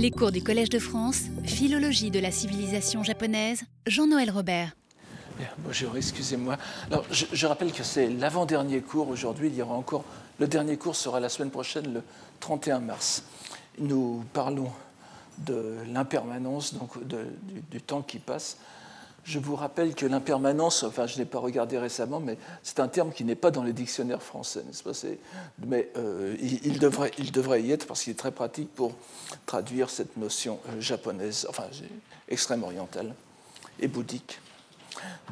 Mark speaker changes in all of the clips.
Speaker 1: Les cours du Collège de France, Philologie de la civilisation japonaise, Jean-Noël Robert.
Speaker 2: bonjour, excusez-moi. Alors, je, rappelle que c'est l'avant-dernier cours aujourd'hui. Il y aura encore. Le dernier cours sera la semaine prochaine, le 31 mars. Nous parlons de l'impermanence, donc du, temps qui passe. Je vous rappelle que l'impermanence, enfin je ne l'ai pas regardé récemment, mais c'est un terme qui n'est pas dans les dictionnaires français, Mais euh, il, devrait, il devrait y être parce qu'il est très pratique pour traduire cette notion euh, japonaise, enfin extrême orientale et bouddhique.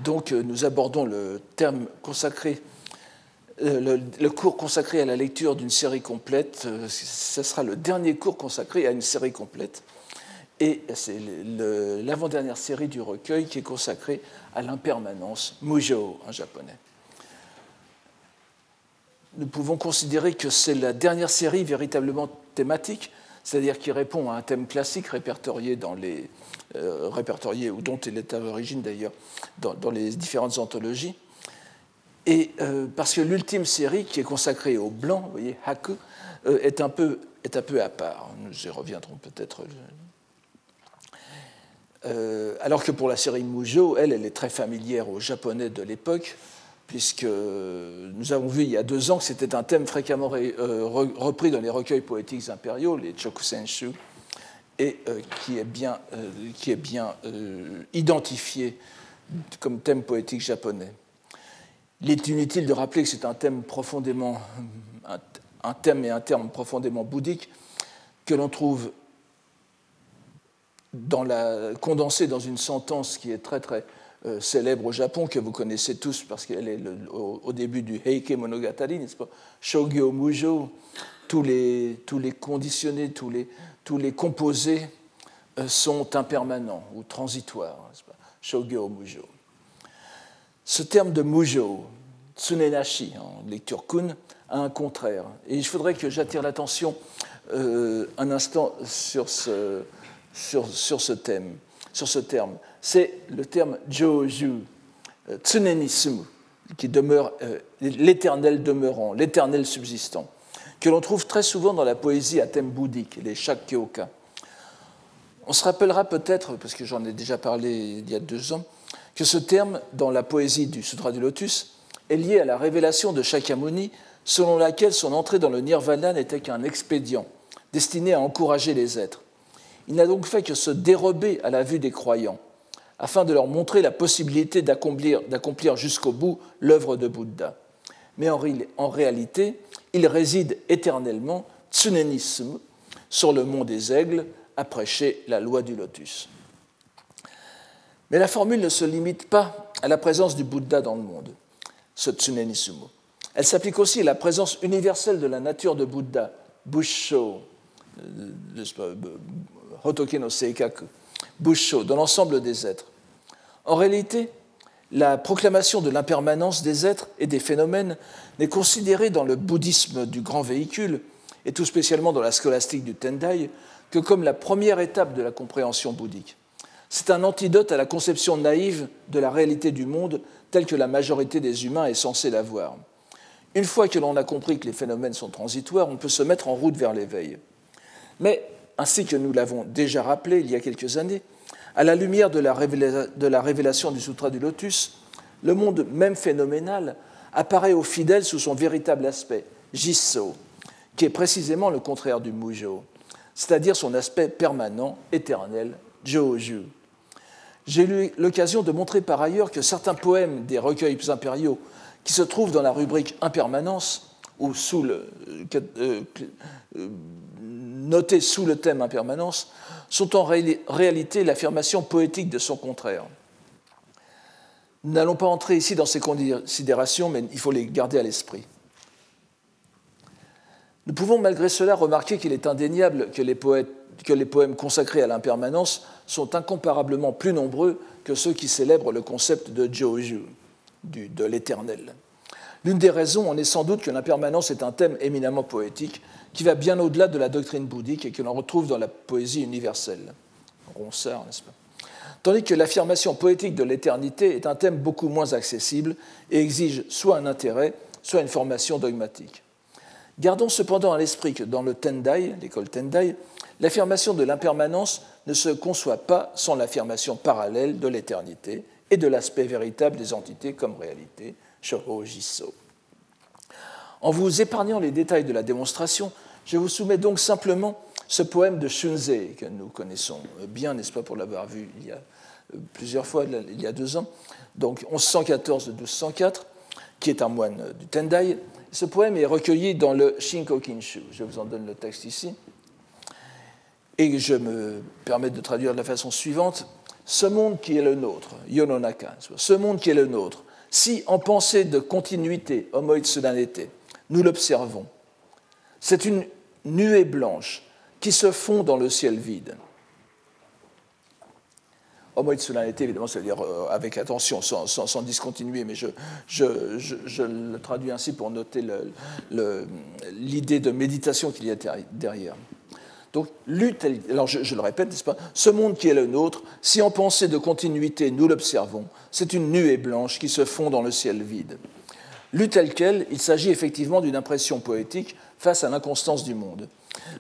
Speaker 2: Donc euh, nous abordons le terme consacré, le, cours consacré à la lecture d'une série complète. ce sera le dernier cours consacré à une série complète. Et c'est l'avant-dernière série du recueil qui est consacrée à l'impermanence, Mujo en japonais. Nous pouvons considérer que c'est la dernière série véritablement thématique, c'est-à-dire qui répond à un thème classique répertorié, dans les, euh, ou dont il est à l'origine d'ailleurs dans, les différentes anthologies. Et euh, parce que l'ultime série, qui est consacrée au blanc, vous voyez, Haku, euh, est, un peu, est un peu à part. Nous y reviendrons peut-être euh, alors que pour la série Mujo, elle, elle est très familière aux Japonais de l'époque, puisque nous avons vu il y a deux ans que c'était un thème fréquemment euh, repris dans les recueils poétiques impériaux, les Chokusenshu, et euh, qui est bien, qui est bien identifié comme thème poétique japonais. Il est inutile de rappeler que c'est un thème profondément, un thème et un terme profondément bouddhique que l'on trouve dans la, condensée dans une sentence qui est très très euh, célèbre au Japon, que vous connaissez tous parce qu'elle est au, début du Heike Monogatari, n'est-ce pas? Shogyo Mujo, tous les, tous les conditionnés, tous les, tous les composés euh, sont impermanents ou transitoires, n'est-ce pas? Shogyo Mujo. Ce terme de Mujo, Tsunenashi, en lecture kun, a un contraire. Et il faudrait que j'attire l'attention euh, un instant sur ce, sur, ce thème, sur ce terme. C'est le terme Joju, euh, qui demeure euh, l'éternel demeurant, l'éternel subsistant, que l'on trouve très souvent dans la poésie à thème bouddhique, les Shakkyoka. On se rappellera peut-être, parce que j'en ai déjà parlé il y a deux ans, que ce terme, dans la poésie du Sutra du Lotus, est lié à la révélation de Shakyamuni, selon laquelle son entrée dans le nirvana n'était qu'un expédient destiné à encourager les êtres. Il n'a donc fait que se dérober à la vue des croyants, afin de leur montrer la possibilité d'accomplir jusqu'au bout l'œuvre de Bouddha. Mais en, réalité, il réside éternellement, tsunenisme, sur le mont des aigles, à prêcher la loi du lotus. Mais la formule ne se limite pas à la présence du Bouddha dans le monde, ce tsunenisme. Elle s'applique aussi à la présence universelle de la nature de Bouddha, Busho, euh, Hotoke no Seikaku, Busho, dans l'ensemble des êtres. En réalité, la proclamation de l'impermanence des êtres et des phénomènes n'est considérée dans le bouddhisme du grand véhicule, et tout spécialement dans la scolastique du Tendai, que comme la première étape de la compréhension bouddhique. C'est un antidote à la conception naïve de la réalité du monde telle que la majorité des humains est censée l'avoir. Une fois que l'on a compris que les phénomènes sont transitoires, on peut se mettre en route vers l'éveil. Mais ainsi que nous l'avons déjà rappelé il y a quelques années, à la lumière de la, révélation du Sutra du Lotus, le monde même phénoménal apparaît aux fidèles sous son véritable aspect, Jisso, qui est précisément le contraire du Mujo, c'est-à-dire son aspect permanent, éternel, Joju. J'ai eu l'occasion de montrer par ailleurs que certains poèmes des recueils impériaux qui se trouvent dans la rubrique impermanence, ou sous le, euh, notés sous le thème impermanence, sont en réalité l'affirmation poétique de son contraire. Nous n'allons pas entrer ici dans ces considérations, mais il faut les garder à l'esprit. Nous pouvons malgré cela remarquer qu'il est indéniable que les, que les poèmes consacrés à l'impermanence sont incomparablement plus nombreux que ceux qui célèbrent le concept de Joju, de l'éternel. L'une des raisons en est sans doute que l'impermanence est un thème éminemment poétique qui va bien au-delà de la doctrine bouddhique et que l'on retrouve dans la poésie universelle. Ronsard, n'est-ce pas? Tandis que l'affirmation poétique de l'éternité est un thème beaucoup moins accessible et exige soit un intérêt, soit une formation dogmatique. Gardons cependant à l'esprit que dans le Tendai, l'école Tendai, l'affirmation de l'impermanence ne se conçoit pas sans l'affirmation parallèle de l'éternité et de l'aspect véritable des entités comme réalité, Jiso. En vous épargnant les détails de la démonstration, je vous soumets donc simplement ce poème de Shunzei, que nous connaissons bien, n'est-ce pas, pour l'avoir vu il y a euh, plusieurs fois, il y a deux ans, donc 1114 de 1204, qui est un moine du Tendai. Ce poème est recueilli dans le Shinkokinshu. Je vous en donne le texte ici. Et je me permets de traduire de la façon suivante. Ce monde qui est le nôtre, Yononaka, ce monde qui est le nôtre, si en pensée de continuité, homo itsudanete, nous l'observons, c'est une nuée blanche qui se fond dans le ciel vide. Homo itsudanete, évidemment, c'est-à-dire euh, avec attention, sans, discontinuer, mais je, le traduis ainsi pour noter l'idée de méditation qu'il y a derrière. Donc, alors je, le répète, n'est-ce pas? Ce monde qui est le nôtre, si en pensée de continuité nous l'observons, c'est une nuée blanche qui se fond dans le ciel vide. Lu tel quel, il s'agit effectivement d'une impression poétique face à l'inconstance du monde.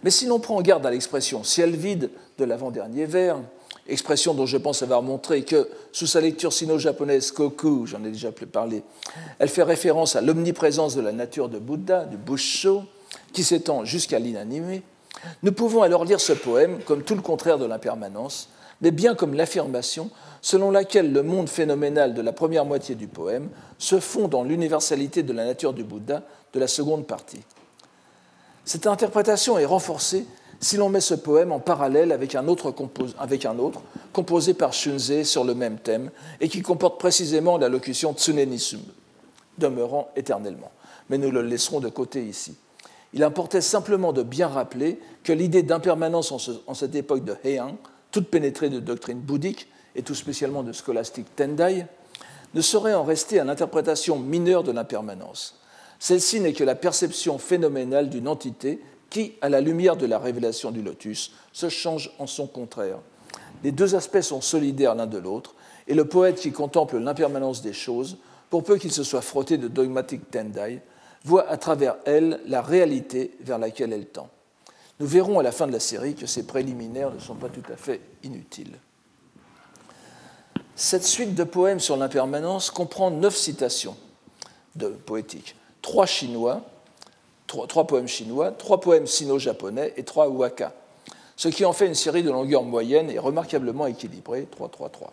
Speaker 2: Mais si l'on prend garde à l'expression ciel vide de l'avant-dernier vers, expression dont je pense avoir montré que, sous sa lecture sino-japonaise Koku, j'en ai déjà parlé, elle fait référence à l'omniprésence de la nature de Bouddha, du Busho, qui s'étend jusqu'à l'inanimé, nous pouvons alors lire ce poème comme tout le contraire de l'impermanence, mais bien comme l'affirmation selon laquelle le monde phénoménal de la première moitié du poème se fond dans l'universalité de la nature du Bouddha de la seconde partie. Cette interprétation est renforcée si l'on met ce poème en parallèle avec un autre, composé par Shunzei sur le même thème et qui comporte précisément la locution Tsunenisum, demeurant éternellement. Mais nous le laisserons de côté ici. Il importait simplement de bien rappeler que l'idée d'impermanence en, cette époque de Heian, toute pénétrée de doctrine bouddhique et tout spécialement de scolastique Tendai, ne saurait en rester à l'interprétation mineure de l'impermanence. Celle-ci n'est que la perception phénoménale d'une entité qui, à la lumière de la révélation du lotus, se change en son contraire. Les deux aspects sont solidaires l'un de l'autre, et le poète qui contemple l'impermanence des choses, pour peu qu'il se soit frotté de dogmatique Tendai, voit à travers elle la réalité vers laquelle elle tend. Nous verrons à la fin de la série que ces préliminaires ne sont pas tout à fait inutiles. Cette suite de poèmes sur l'impermanence comprend neuf citations de poétiques, trois chinois, trois, poèmes chinois, trois poèmes sino-japonais et trois waka, ce qui en fait une série de longueur moyenne et remarquablement équilibrée, 3-3-3.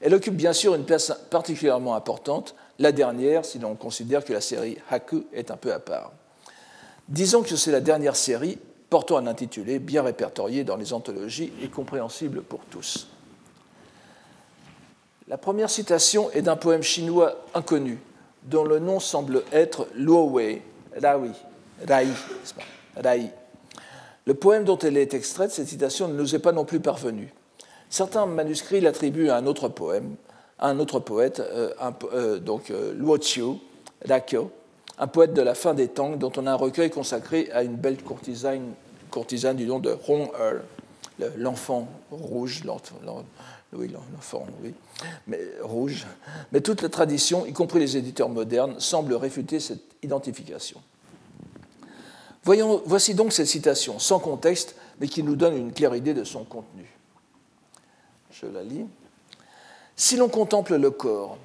Speaker 2: Elle occupe bien sûr une place particulièrement importante la dernière si l'on considère que la série Haku est un peu à part. Disons que c'est la dernière série portant un intitulé bien répertorié dans les anthologies et compréhensible pour tous. La première citation est d'un poème chinois inconnu, dont le nom semble être Luo Wei, Rai, Rai. Le poème dont elle est extraite, cette citation, ne nous est pas non plus parvenue. Certains manuscrits l'attribuent à un autre poème, un autre poète, euh, euh, donc euh, Luo Chiu, Rakyo, un poète de la fin des Tang, dont on a un recueil consacré à une belle courtisane, du nom de Hong Er, l'enfant rouge, mais rouge. Mais toute la tradition, y compris les éditeurs modernes, semble réfuter cette identification. Voici donc cette citation, sans contexte, mais qui nous donne une claire idée de son contenu. Je la lis. Si l'on contemple le corps,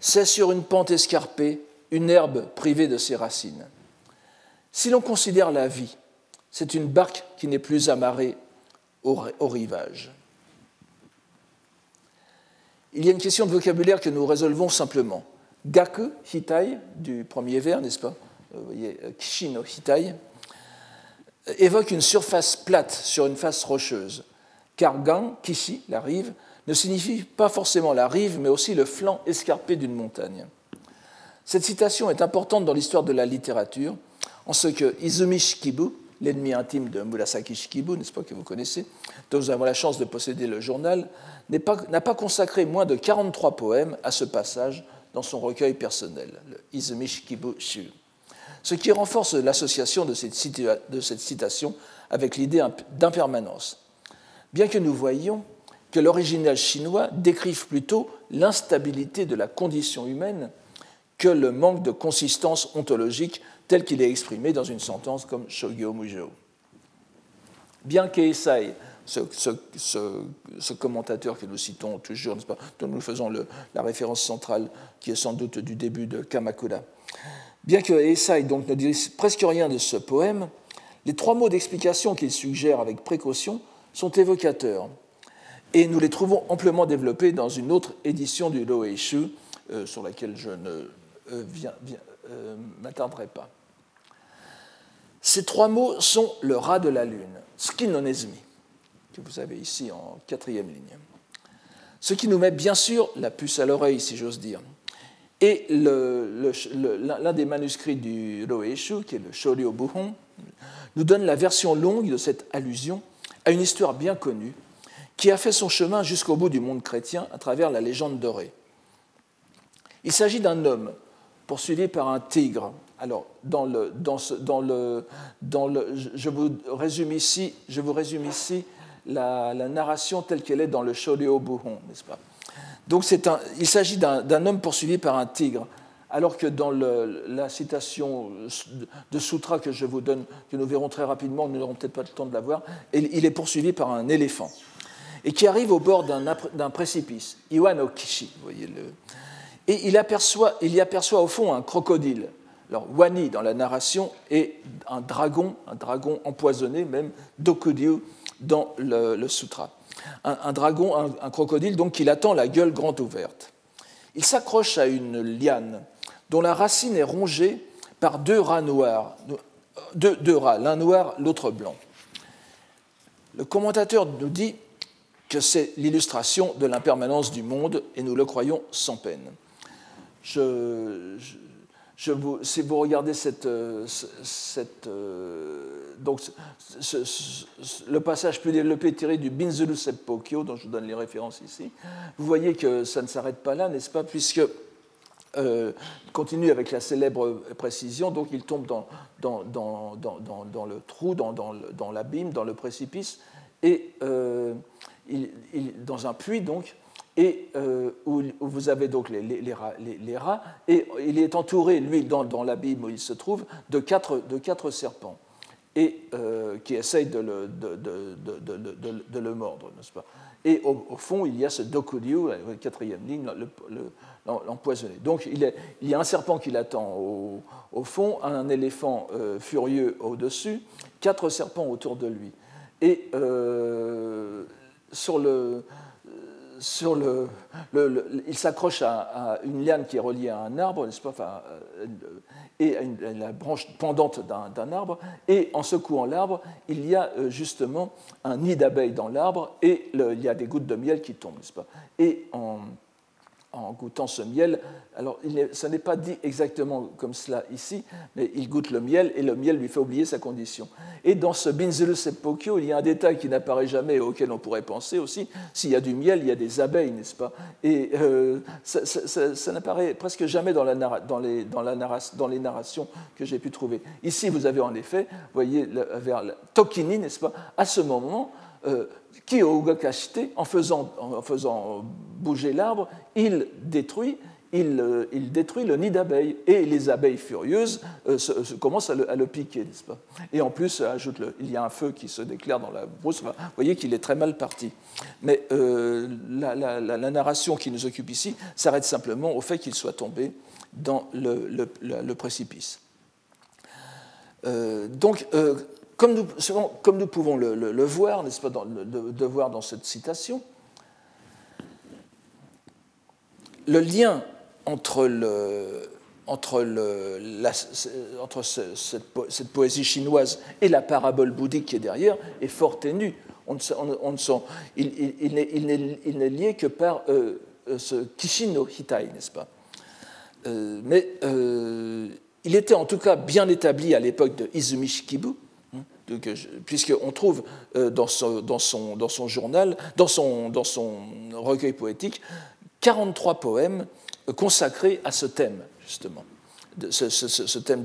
Speaker 2: c'est sur une pente escarpée une herbe privée de ses racines. Si l'on considère la vie, c'est une barque qui n'est plus amarrée au, rivage. Il y a une question de vocabulaire que nous résolvons simplement. Gaku, hitai, du premier vers, n'est-ce pas Vous voyez, kishino, hitai, évoque une surface plate sur une face rocheuse. Car gan, kishi, la rive, ne signifie pas forcément la rive, mais aussi le flanc escarpé d'une montagne. Cette citation est importante dans l'histoire de la littérature, en ce que Izumi Shikibu, l'ennemi intime de Murasaki Shikibu, n'est-ce pas, que vous connaissez, dont nous avons la chance de posséder le journal, n'a pas, consacré moins de 43 poèmes à ce passage dans son recueil personnel, le Izumi Shikibu Shu. Ce qui renforce l'association de cette citation avec l'idée d'impermanence. Bien que nous voyions que l'original chinois décrive plutôt l'instabilité de la condition humaine que le manque de consistance ontologique tel qu'il est exprimé dans une sentence comme Shogyo Mujo. Bien qu'Eisai, ce, ce, commentateur que nous citons toujours, dont nous faisons la référence centrale, qui est sans doute du début de Kamakura, bien que Eisai donc ne dise presque rien de ce poème, les trois mots d'explication qu'il suggère avec précaution sont évocateurs. Et nous les trouvons amplement développés dans une autre édition du Loeishu, euh, sur laquelle je ne euh, euh, pas. Ces trois mots sont le rat de la lune, skinonesmi, que vous avez ici en quatrième ligne. Ce qui nous met bien sûr la puce à l'oreille, si j'ose dire. Et l'un des manuscrits du Roeishu, qui est le Shoryo Buhon, nous donne la version longue de cette allusion à une histoire bien connue qui a fait son chemin jusqu'au bout du monde chrétien à travers la légende dorée. Il s'agit d'un homme poursuivi par un tigre. Alors, dans le, dans dans le, dans le, je, vous résume ici, je vous résume ici la, narration telle qu'elle est dans le Sholeo Buhon, n'est-ce pas? Donc, un, il s'agit d'un homme poursuivi par un tigre. Alors que dans la citation de Sutra que je vous donne, que nous verrons très rapidement, nous n'aurons peut-être pas le temps de la voir, il est poursuivi par un éléphant, et qui arrive au bord d'un précipice, Iwano Kishi, voyez le, et il, aperçoit, il y aperçoit au fond un crocodile. Alors, Wani, dans la narration, est un dragon, un dragon empoisonné, même Dokudyu dans le, sutra. Un, dragon, un, crocodile, donc, qui l'attend la gueule grande ouverte. Il s'accroche à une liane dont la racine est rongée par deux rats noirs, deux, rats, l'un noir, l'autre blanc. Le commentateur nous dit que c'est l'illustration de l'impermanence du monde et nous le croyons sans peine. Si vous regardez cette, cette donc le passage plus développé tiré du Binzulu Seppokyo, dont je vous donne les références ici, vous voyez que ça ne s'arrête pas là, n'est-ce pas, puisque euh, continue avec la célèbre précision, donc il tombe dans, le trou, dans, l'abîme, dans le précipice, et euh, dans un puits, donc, et euh, où, vous avez donc les, rats, et il est entouré, lui, dans, l'abîme où il se trouve, de quatre, serpents, et qui essayent de le, mordre, n'est-ce pas? Et au, fond, il y a ce Dokuryu, la quatrième ligne, le, le l'empoisonner. Donc il, y a un serpent qui l'attend au, fond, un éléphant euh, furieux au-dessus, quatre serpents autour de lui. Et euh, sur le, sur le, il s'accroche à, une liane qui est reliée à un arbre, n'est-ce pas, euh, et à, la branche pendante d'un arbre, et en secouant l'arbre, il y a justement un nid d'abeilles dans l'arbre, et il y a des gouttes de miel qui tombent, n'est-ce pas en goûtant ce miel. Alors, ça n'est pas dit exactement comme cela ici, mais il goûte le miel et le miel lui fait oublier sa condition. Et dans ce Binzelu Seppokyo, il y a un détail qui n'apparaît jamais et auquel on pourrait penser aussi. S'il y a du miel, il y a des abeilles, n'est-ce pas? Et euh, ça, n'apparaît presque jamais dans, la dans, les, dans, la dans, les, narrations que j'ai pu trouver. Ici, vous avez en effet, voyez, vers Tokini, n'est-ce pas? À ce moment, euh, en faisant, en faisant bouger l'arbre, il détruit, il, euh, détruit le nid d'abeilles. Et les abeilles furieuses euh, commencent à le, piquer, n'est-ce pas? Et en plus, il y a un feu qui se déclare dans la brousse. vous voyez qu'il est très mal parti. Mais la, narration qui nous occupe ici s'arrête simplement au fait qu'il soit tombé dans le, précipice. donc, comme nous, pouvons le, voir, n'est-ce pas, de, voir dans cette citation, le lien entre, cette, poésie chinoise et la parabole bouddhique qui est derrière est fort ténue. On, il, n'est lié que par euh, euh, ce Kishin no Hitai, n'est-ce pas? Euh, Mais il était en tout cas bien établi à l'époque de Izumi Shikibu, puisqu'on trouve euh, dans son, journal, dans son, recueil poétique, 43 poèmes consacrés à ce thème, justement, ce, thème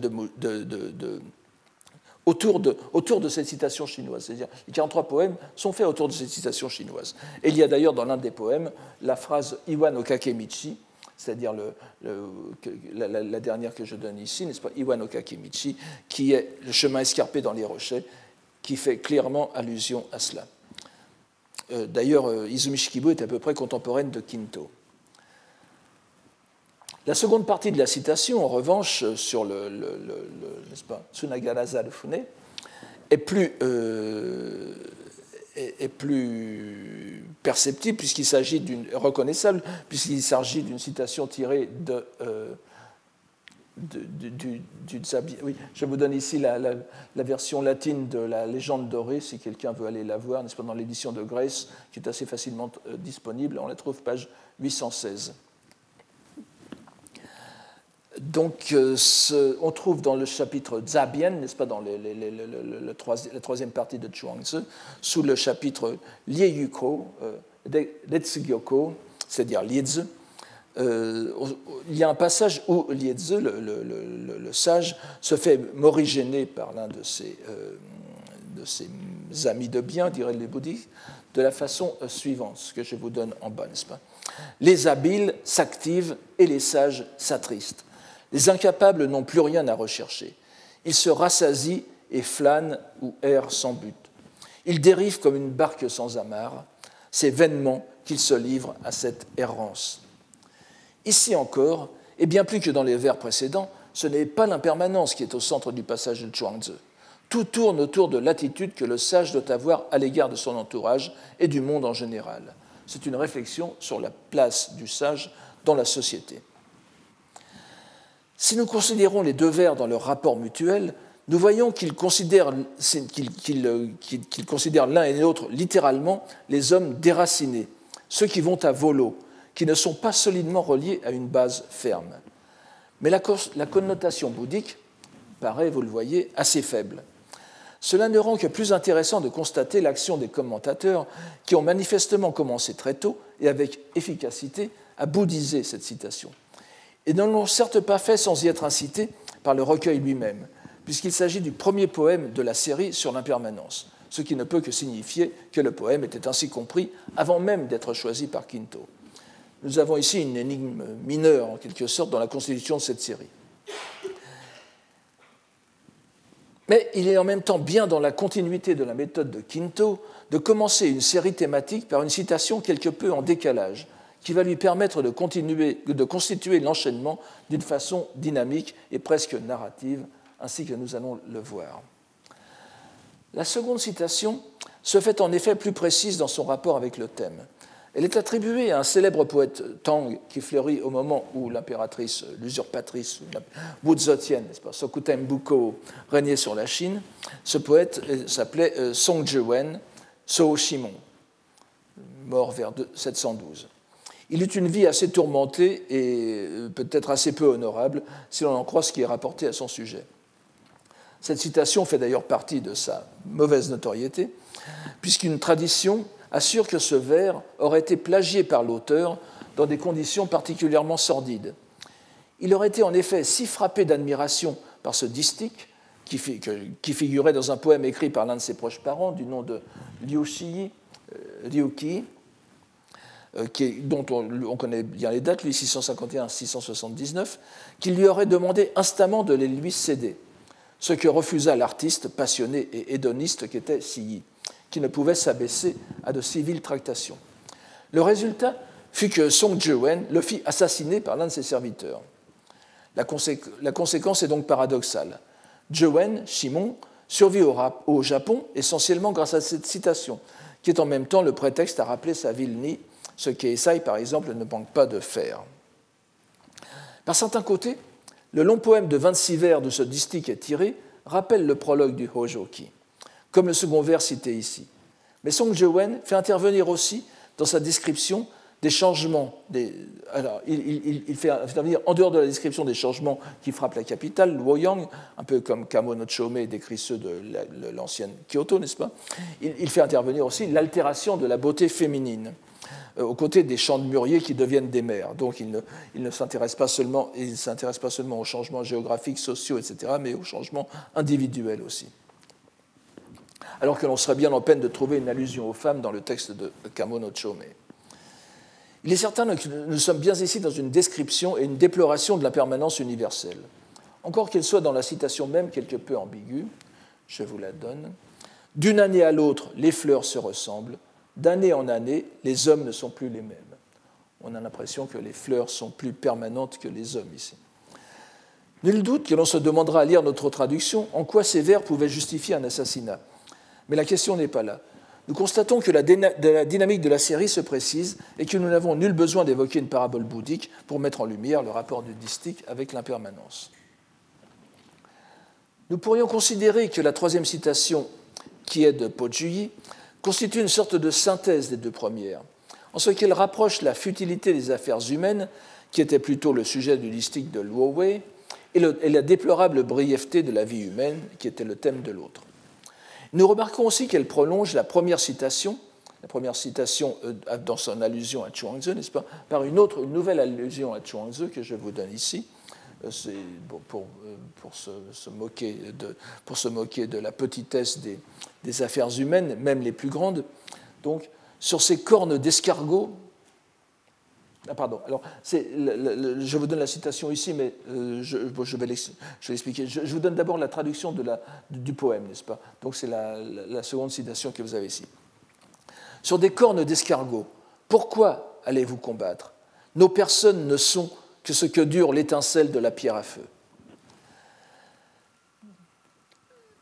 Speaker 2: autour, de, autour de cette citation chinoise. C'est-à-dire, les 43 poèmes sont faits autour de cette citation chinoise. Et il y a d'ailleurs dans l'un des poèmes la phrase Iwan Okakemichi, c'est-à-dire le, la, dernière que je donne ici, n'est-ce pas, Iwan Okakemichi, qui est le chemin escarpé dans les rochers, qui fait clairement allusion à cela. Euh, d'ailleurs, euh, Izumi Shikibu est à peu près contemporaine de Kinto. La seconde partie de la citation, en revanche, euh, sur le, Tsunagaraza de Fune, est plus, est, plus perceptible puisqu'il s'agit d'une reconnaissable puisqu'il s'agit d'une citation tirée de du, Oui, je vous donne ici la, version latine de la légende dorée, si quelqu'un veut aller la voir, n'est-ce pas, dans l'édition de Grace, qui est assez facilement euh, disponible. On la trouve page 816. Donc, euh, on trouve dans le chapitre Zabien, n'est-ce pas, dans le, la troisième partie de Chuangzi, sous le chapitre Lieyuko, euh, c'est-à-dire Liezi, euh, il y a un passage où Lietze, le, sage, se fait morigéner par l'un de ses, euh, de ses amis de bien, diraient les bouddhistes, de la façon euh, suivante, ce que je vous donne en bas, n'est-ce pas Les habiles s'activent et les sages s'attristent. Les incapables n'ont plus rien à rechercher. Ils se rassasient et flânent ou errent sans but. Ils dérivent comme une barque sans amarre. C'est vainement qu'ils se livrent à cette errance. Ici encore, et bien plus que dans les vers précédents, ce n'est pas l'impermanence qui est au centre du passage de Zhuangzi. Tout tourne autour de l'attitude que le sage doit avoir à l'égard de son entourage et du monde en général. C'est une réflexion sur la place du sage dans la société. Si nous considérons les deux vers dans leur rapport mutuel, nous voyons qu'ils considèrent l'un et l'autre littéralement les hommes déracinés, ceux qui vont à volo, qui ne sont pas solidement reliés à une base ferme. Mais la, connotation bouddhique paraît, vous le voyez, assez faible. Cela ne rend que plus intéressant de constater l'action des commentateurs qui ont manifestement commencé très tôt et avec efficacité à bouddhiser cette citation. Et ne l'ont certes pas fait sans y être incité par le recueil lui-même, puisqu'il s'agit du premier poème de la série sur l'impermanence, ce qui ne peut que signifier que le poème était ainsi compris avant même d'être choisi par Quinto. Nous avons ici une énigme mineure, en quelque sorte, dans la constitution de cette série. Mais il est en même temps bien dans la continuité de la méthode de Quinto de commencer une série thématique par une citation quelque peu en décalage, qui va lui permettre de, continuer, de constituer l'enchaînement d'une façon dynamique et presque narrative, ainsi que nous allons le voir. La seconde citation se fait en effet plus précise dans son rapport avec le thème. Elle est attribuée à un célèbre poète Tang qui fleurit au moment où l'impératrice, l'usurpatrice Wu Zetian, Sokutem Buko, régnait sur la Chine. Ce poète euh, s'appelait euh, Song Zhiwen So Shimon, mort vers 712. Il eut une vie assez tourmentée et euh, peut-être assez peu honorable, si l'on en croit ce qui est rapporté à son sujet. Cette citation fait d'ailleurs partie de sa mauvaise notoriété, puisqu'une tradition assure que ce vers aurait été plagié par l'auteur dans des conditions particulièrement sordides. Il aurait été en effet si frappé d'admiration par ce distique, qui, figurait dans un poème écrit par l'un de ses proches parents du nom de Liu Qi, euh, dont on, connaît bien les dates, 1651-679, qu'il lui aurait demandé instamment de les lui céder, ce que refusa l'artiste passionné et hédoniste qu'était Yi qui ne pouvait s'abaisser à de civiles tractations. Le résultat fut que Song Jiwen le fit assassiner par l'un de ses serviteurs. La, conséquence est donc paradoxale. Jiwen, Shimon, survit au, Japon essentiellement grâce à cette citation, qui est en même temps le prétexte à rappeler sa ville Ni, ce qu'Esai, par exemple, ne manque pas de faire. Par certains côtés, le long poème de 26 vers de ce distique tiré rappelle le prologue du Hojoki comme le second vers cité ici. Mais Song Jewen fait intervenir aussi dans sa description des changements. Alors, il, fait intervenir, en dehors de la description des changements qui frappent la capitale, Luoyang, un peu comme Kamo no Chome décrit ceux de l'ancienne Kyoto, n'est-ce pas? Il, fait intervenir aussi l'altération de la beauté féminine aux côtés des champs de mûriers qui deviennent des mers. Donc il ne, ne s'intéresse pas, seulement, pas seulement aux changements géographiques, sociaux, etc., mais aux changements individuels aussi alors que l'on serait bien en peine de trouver une allusion aux femmes dans le texte de Kamono Chome. Il est certain que nous sommes bien ici dans une description et une déploration de la permanence universelle. Encore qu'elle soit dans la citation même quelque peu ambiguë, je vous la donne. D'une année à l'autre, les fleurs se ressemblent. D'année en année, les hommes ne sont plus les mêmes. On a l'impression que les fleurs sont plus permanentes que les hommes ici. Nul doute que l'on se demandera à lire notre traduction en quoi ces vers pouvaient justifier un assassinat. Mais la question n'est pas là. Nous constatons que la dynamique de la série se précise et que nous n'avons nul besoin d'évoquer une parabole bouddhique pour mettre en lumière le rapport du distique avec l'impermanence. Nous pourrions considérer que la troisième citation, qui est de Pojuyi, constitue une sorte de synthèse des deux premières, en ce qu'elle rapproche la futilité des affaires humaines, qui était plutôt le sujet du distique de Luowei, et, la déplorable brièveté de la vie humaine, qui était le thème de l'autre. Nous remarquons aussi qu'elle prolonge la première citation, la première citation euh, dans son allusion à Chuangzi, n'est-ce pas, par une autre, une nouvelle allusion à Chuangzi que je vous donne ici, euh, c'est euh, pour se moquer de la petitesse des, des affaires humaines, même les plus grandes. Donc, sur ces cornes d'escargot, ah, pardon. Alors, je vous donne la citation ici, mais euh, je, vais l'expliquer. Je, vous donne d'abord la traduction du poème, n'est-ce pas? Donc, c'est la, la, seconde citation que vous avez ici. Sur des cornes d'escargot, pourquoi allez-vous combattre? Nos personnes ne sont que ce que dure l'étincelle de la pierre à feu.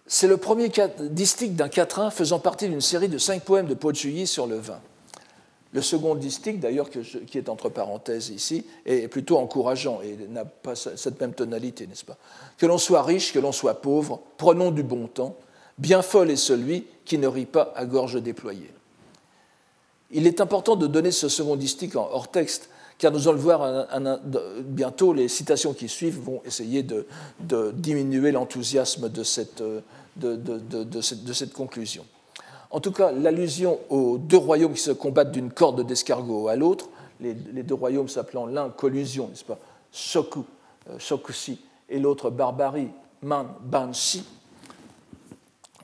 Speaker 2: C'est le premier distique d'un quatrain faisant partie d'une série de cinq poèmes de Pochuyi sur le vin. Le second distique, d'ailleurs, qui est entre parenthèses ici, est plutôt encourageant et n'a pas cette même tonalité, n'est-ce pas? Que l'on soit riche, que l'on soit pauvre, prenons du bon temps. Bien folle est celui qui ne rit pas à gorge déployée. Il est important de donner ce second distique en hors texte, car nous allons le voir bientôt, les citations qui suivent vont essayer de, diminuer l'enthousiasme de cette, de cette conclusion. En tout cas, l'allusion aux deux royaumes qui se combattent d'une corde d'escargot à l'autre, les, deux royaumes s'appelant l'un collusion, n'est-ce pas, Shoku, euh, Shokushi, et l'autre barbarie, Man, Banshi.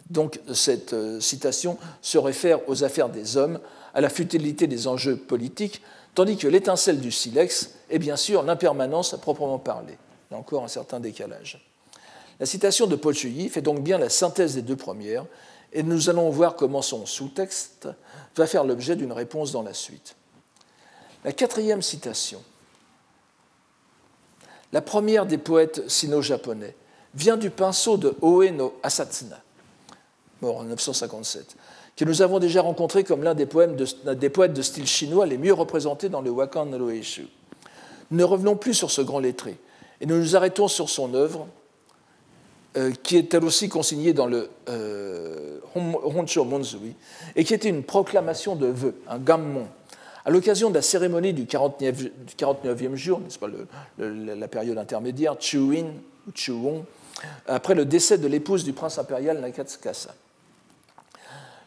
Speaker 2: Donc cette euh, citation se réfère aux affaires des hommes, à la futilité des enjeux politiques, tandis que l'étincelle du silex est bien sûr l'impermanence à proprement parler. Il y a encore un certain décalage. La citation de Paul fait donc bien la synthèse des deux premières et nous allons voir comment son sous-texte va faire l'objet d'une réponse dans la suite. La quatrième citation, la première des poètes sino-japonais, vient du pinceau de Oe no Asatsuna, mort en 1957, que nous avons déjà rencontré comme l'un des, des, poètes de style chinois les mieux représentés dans le Wakan no ne revenons plus sur ce grand lettré, et nous nous arrêtons sur son œuvre, euh, qui est elle aussi consignée dans le euh, Honcho Monzui, et qui était une proclamation de vœux, un gammon. À l'occasion de la cérémonie du 49e, jour, n'est-ce pas, la période intermédiaire, Chuin ou Chuon, après le décès de l'épouse du prince impérial Nakatsukasa.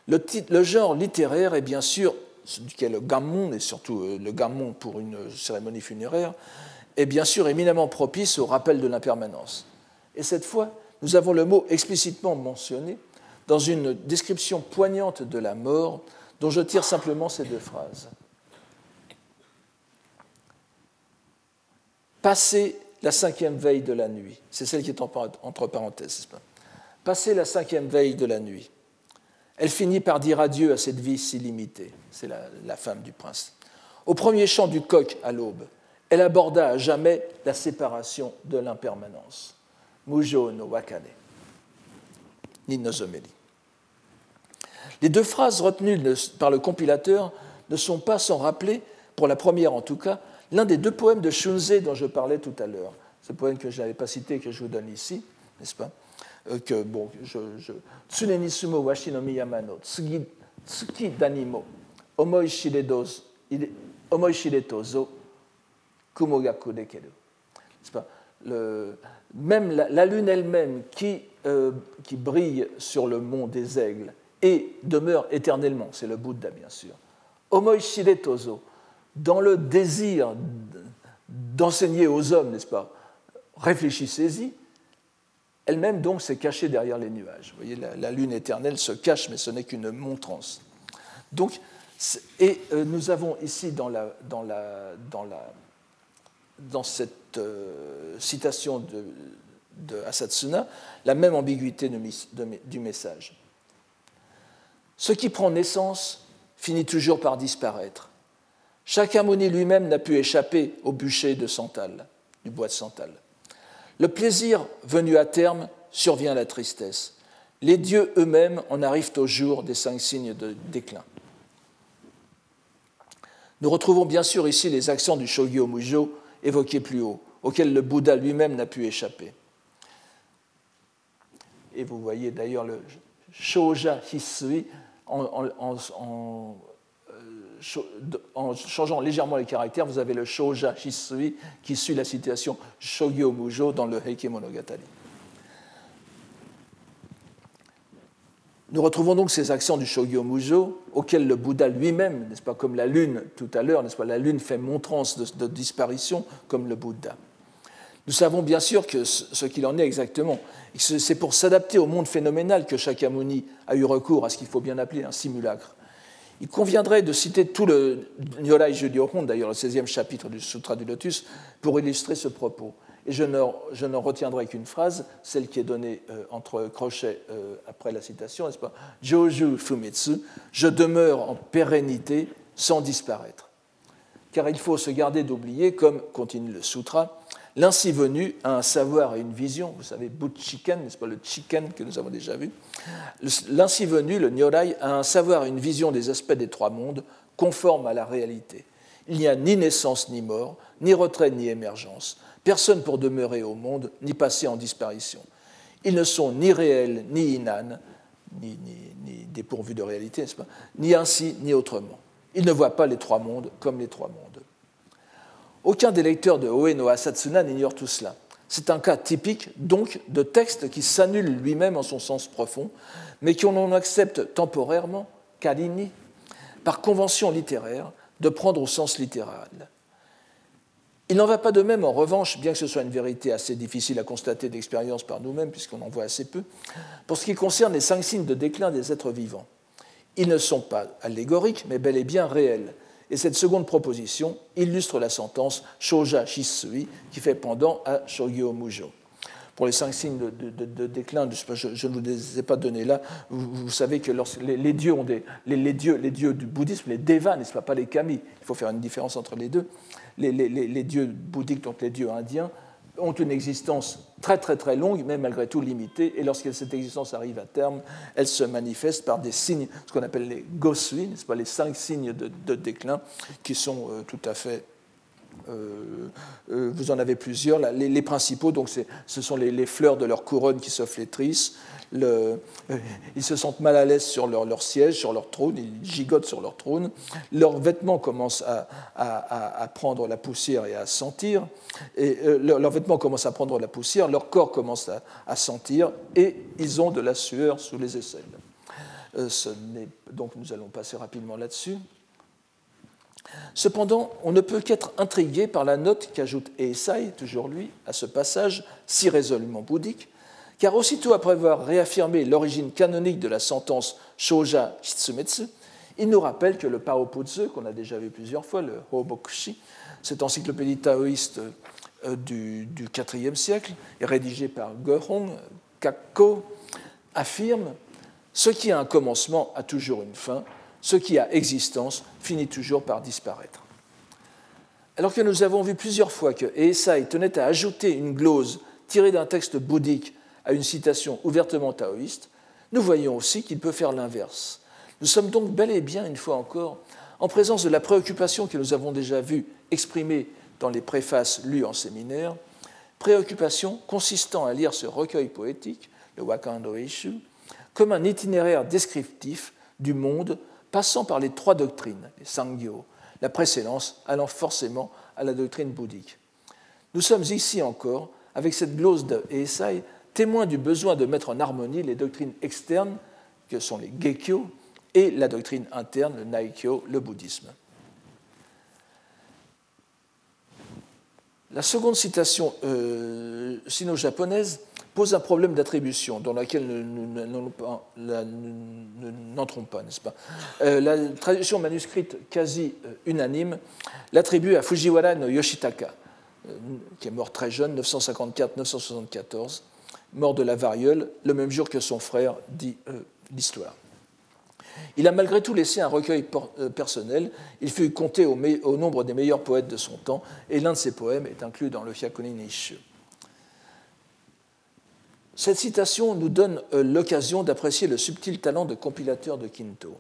Speaker 2: Le, genre littéraire est bien sûr, duquel le gammon, et surtout euh, le gammon pour une cérémonie funéraire, est bien sûr éminemment propice au rappel de l'impermanence. Et cette fois, nous avons le mot explicitement mentionné dans une description poignante de la mort dont je tire simplement ces deux phrases. Passer la cinquième veille de la nuit, c'est celle qui est entre parenthèses. Passer la cinquième veille de la nuit, elle finit par dire adieu à cette vie si limitée, c'est la, femme du prince. Au premier chant du coq à l'aube, elle aborda à jamais la séparation de l'impermanence. Mujo no Wakane, Ninozomeli. Les deux phrases retenues par le compilateur ne sont pas sans rappeler, pour la première en tout cas, l'un des deux poèmes de Shunze dont je parlais tout à l'heure. Ce poème que je n'avais pas cité, que je vous donne ici, n'est-ce pas? Que, bon, je, je... Tsuneni washi no miyamano, tsuki, danimo, omoi kumogaku dekeru. Pas le, même la, lune elle-même qui, euh, qui, brille sur le mont des aigles et demeure éternellement, c'est le Bouddha bien sûr. Omoi Shiretozo, dans le désir d'enseigner aux hommes, n'est-ce pas Réfléchissez-y. Elle-même donc s'est cachée derrière les nuages. Vous voyez, la, lune éternelle se cache, mais ce n'est qu'une montrance. Donc, et euh, nous avons ici dans cette euh, citation de, Asatsuna la même ambiguïté du message. Ce qui prend naissance finit toujours par disparaître. Chaque harmonie lui-même n'a pu échapper au bûcher de Santal, du bois de Santal. Le plaisir venu à terme survient la tristesse. Les dieux eux-mêmes en arrivent au jour des cinq signes de déclin. Nous retrouvons bien sûr ici les accents du Shogyo Mujo évoqués plus haut, auxquels le Bouddha lui-même n'a pu échapper. Et vous voyez d'ailleurs le Shoja Hisui en, changeant légèrement les caractères, vous avez le Shoja Hisui qui suit la citation Shogyo Mujo dans le Heike Monogatari. Nous retrouvons donc ces accents du Shogyo Mujo auxquels le Bouddha lui-même, n'est-ce pas, comme la lune tout à l'heure, n'est-ce pas, la lune fait montrance de, disparition comme le Bouddha. Nous savons bien sûr que ce qu'il en est exactement. C'est pour s'adapter au monde phénoménal que Shakyamuni a eu recours à ce qu'il faut bien appeler un simulacre. Il conviendrait de citer tout le Nyorai Judyohon, d'ailleurs le 16e chapitre du Sutra du Lotus, pour illustrer ce propos. Et je n'en retiendrai qu'une phrase, celle qui est donnée euh, entre crochets euh, après la citation, n'est-ce pas? Je demeure en pérennité sans disparaître. Car il faut se garder d'oublier, comme continue le sutra, L'ainsi venu a un savoir et une vision. Vous savez, bout chicken, n'est-ce pas le chicken que nous avons déjà vu L'ainsi venu, le Nyorai, a un savoir et une vision des aspects des trois mondes conformes à la réalité. Il n'y a ni naissance ni mort, ni retrait ni émergence, personne pour demeurer au monde, ni passer en disparition. Ils ne sont ni réels, ni inanes, ni, ni dépourvus de réalité, n'est-ce pas Ni ainsi, ni autrement. Ils ne voient pas les trois mondes comme les trois mondes. Aucun des lecteurs de Oe no Asatsuna n'ignore tout cela. C'est un cas typique, donc, de texte qui s'annule lui-même en son sens profond, mais qu'on accepte temporairement, kalini, par convention littéraire, de prendre au sens littéral. Il n'en va pas de même, en revanche, bien que ce soit une vérité assez difficile à constater d'expérience par nous-mêmes, puisqu'on en voit assez peu, pour ce qui concerne les cinq signes de déclin des êtres vivants. Ils ne sont pas allégoriques, mais bel et bien réels, et cette seconde proposition illustre la sentence Shoja Shisui qui fait pendant à Shogyo Mujo. Pour les cinq signes de, déclin, je, ne vous les ai pas donnés là. Vous, savez que les, dieux les, dieux, les du bouddhisme, les devas, n'est-ce pas, pas les kami. Il faut faire une différence entre les deux. Les, dieux bouddhiques, donc les dieux indiens, ont une existence très très très longue, mais malgré tout limitée, et lorsque cette existence arrive à terme, elle se manifeste par des signes, ce qu'on appelle les gosui, n'est-ce pas, les cinq signes de, déclin, qui sont euh, tout à fait euh, euh, vous en avez plusieurs. les, principaux, donc, ce sont les, fleurs de leur couronne qui se flétrissent. Euh, ils se sentent mal à l'aise sur leur, siège, sur leur trône, ils gigotent sur leur trône. Leurs vêtements commencent à, prendre la poussière et à sentir. Et, leurs vêtements commencent à prendre la poussière, leur corps commence à, sentir, et ils ont de la sueur sous les aisselles. donc nous allons passer rapidement là-dessus. Cependant, on ne peut qu'être intrigué par la note qu'ajoute Eisai, toujours lui, à ce passage si résolument bouddhique, car aussitôt après avoir réaffirmé l'origine canonique de la sentence Shoja Shitsumetsu, il nous rappelle que le Paoputsu, qu'on a déjà vu plusieurs fois, le Hobokushi, cette encyclopédie taoïste euh, du, IVe siècle, rédigée par Gohong Kakko, affirme Ce qui a un commencement a toujours une fin, ce qui a existence finit toujours par disparaître. Alors que nous avons vu plusieurs fois que Eisai tenait à ajouter une glose tirée d'un texte bouddhique à une citation ouvertement taoïste, nous voyons aussi qu'il peut faire l'inverse. Nous sommes donc bel et bien, une fois encore, en présence de la préoccupation que nous avons déjà vue exprimée dans les préfaces lues en séminaire, préoccupation consistant à lire ce recueil poétique, le Wakando Eishu, comme un itinéraire descriptif du monde passant par les trois doctrines, les Sangyo, la précédence allant forcément à la doctrine bouddhique. Nous sommes ici encore, avec cette glose de témoins du besoin de mettre en harmonie les doctrines externes, que sont les Gekyo, et la doctrine interne, le Naikyo, le bouddhisme. La seconde citation euh, sino-japonaise pose un problème d'attribution dans lequel nous n'entrons pas, n'est-ce pas? Euh, La traduction manuscrite quasi euh, unanime l'attribue à Fujiwara no Yoshitaka, qui est mort très jeune, 954-974, mort de la variole, le même jour que son frère, dit l'histoire. Il a malgré tout laissé un recueil euh, personnel. Il fut compté au, nombre des meilleurs poètes de son temps, et l'un de ses poèmes est inclus dans le Hyakunin Ishu. Cette citation nous donne euh, l'occasion d'apprécier le subtil talent de compilateur de Quinto.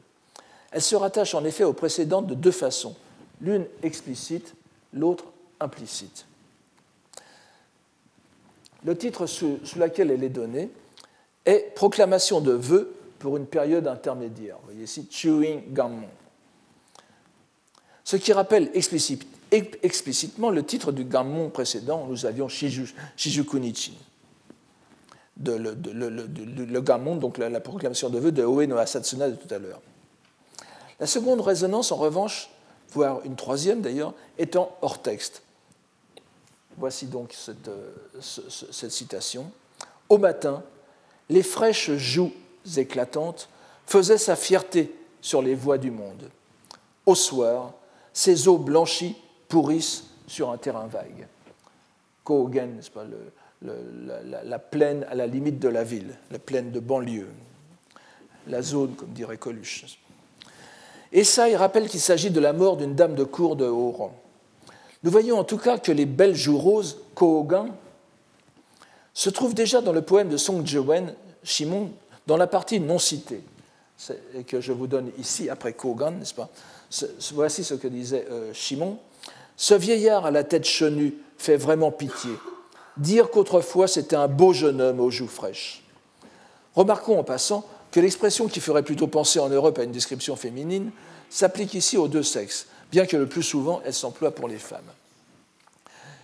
Speaker 2: Elle se rattache en effet aux précédentes de deux façons, l'une explicite, l'autre implicite. Le titre sous, lequel elle est donnée est Proclamation de vœux pour une période intermédiaire. Vous voyez ici, Chewing Gammon. Ce qui rappelle explicitement le titre du Gammon précédent, nous avions Shijukunichi de, le, le, Gammon, donc la, proclamation de vœux de Oe no Asatsuna de tout à l'heure. La seconde résonance, en revanche, voire une troisième d'ailleurs, étant hors texte. Voici donc cette, euh, citation. Au matin, les fraîches joues éclatantes faisaient sa fierté sur les voies du monde. Au soir, ses eaux blanchies pourrissent sur un terrain vague. N'est-ce pas, la, plaine à la limite de la ville, la plaine de banlieue, la zone, comme dirait Coluche. Et ça, il rappelle qu'il s'agit de la mort d'une dame de cour de haut rang. Nous voyons en tout cas que les belles joues roses, Kohogan, se trouvent déjà dans le poème de Song Jewen, Shimon, dans la partie non citée, que je vous donne ici après Kogan, n'est-ce pas? Voici ce que disait euh, Shimon. Ce vieillard à la tête chenue fait vraiment pitié dire qu'autrefois c'était un beau jeune homme aux joues fraîches. Remarquons en passant que l'expression qui ferait plutôt penser en Europe à une description féminine s'applique ici aux deux sexes, bien que le plus souvent elle s'emploie pour les femmes.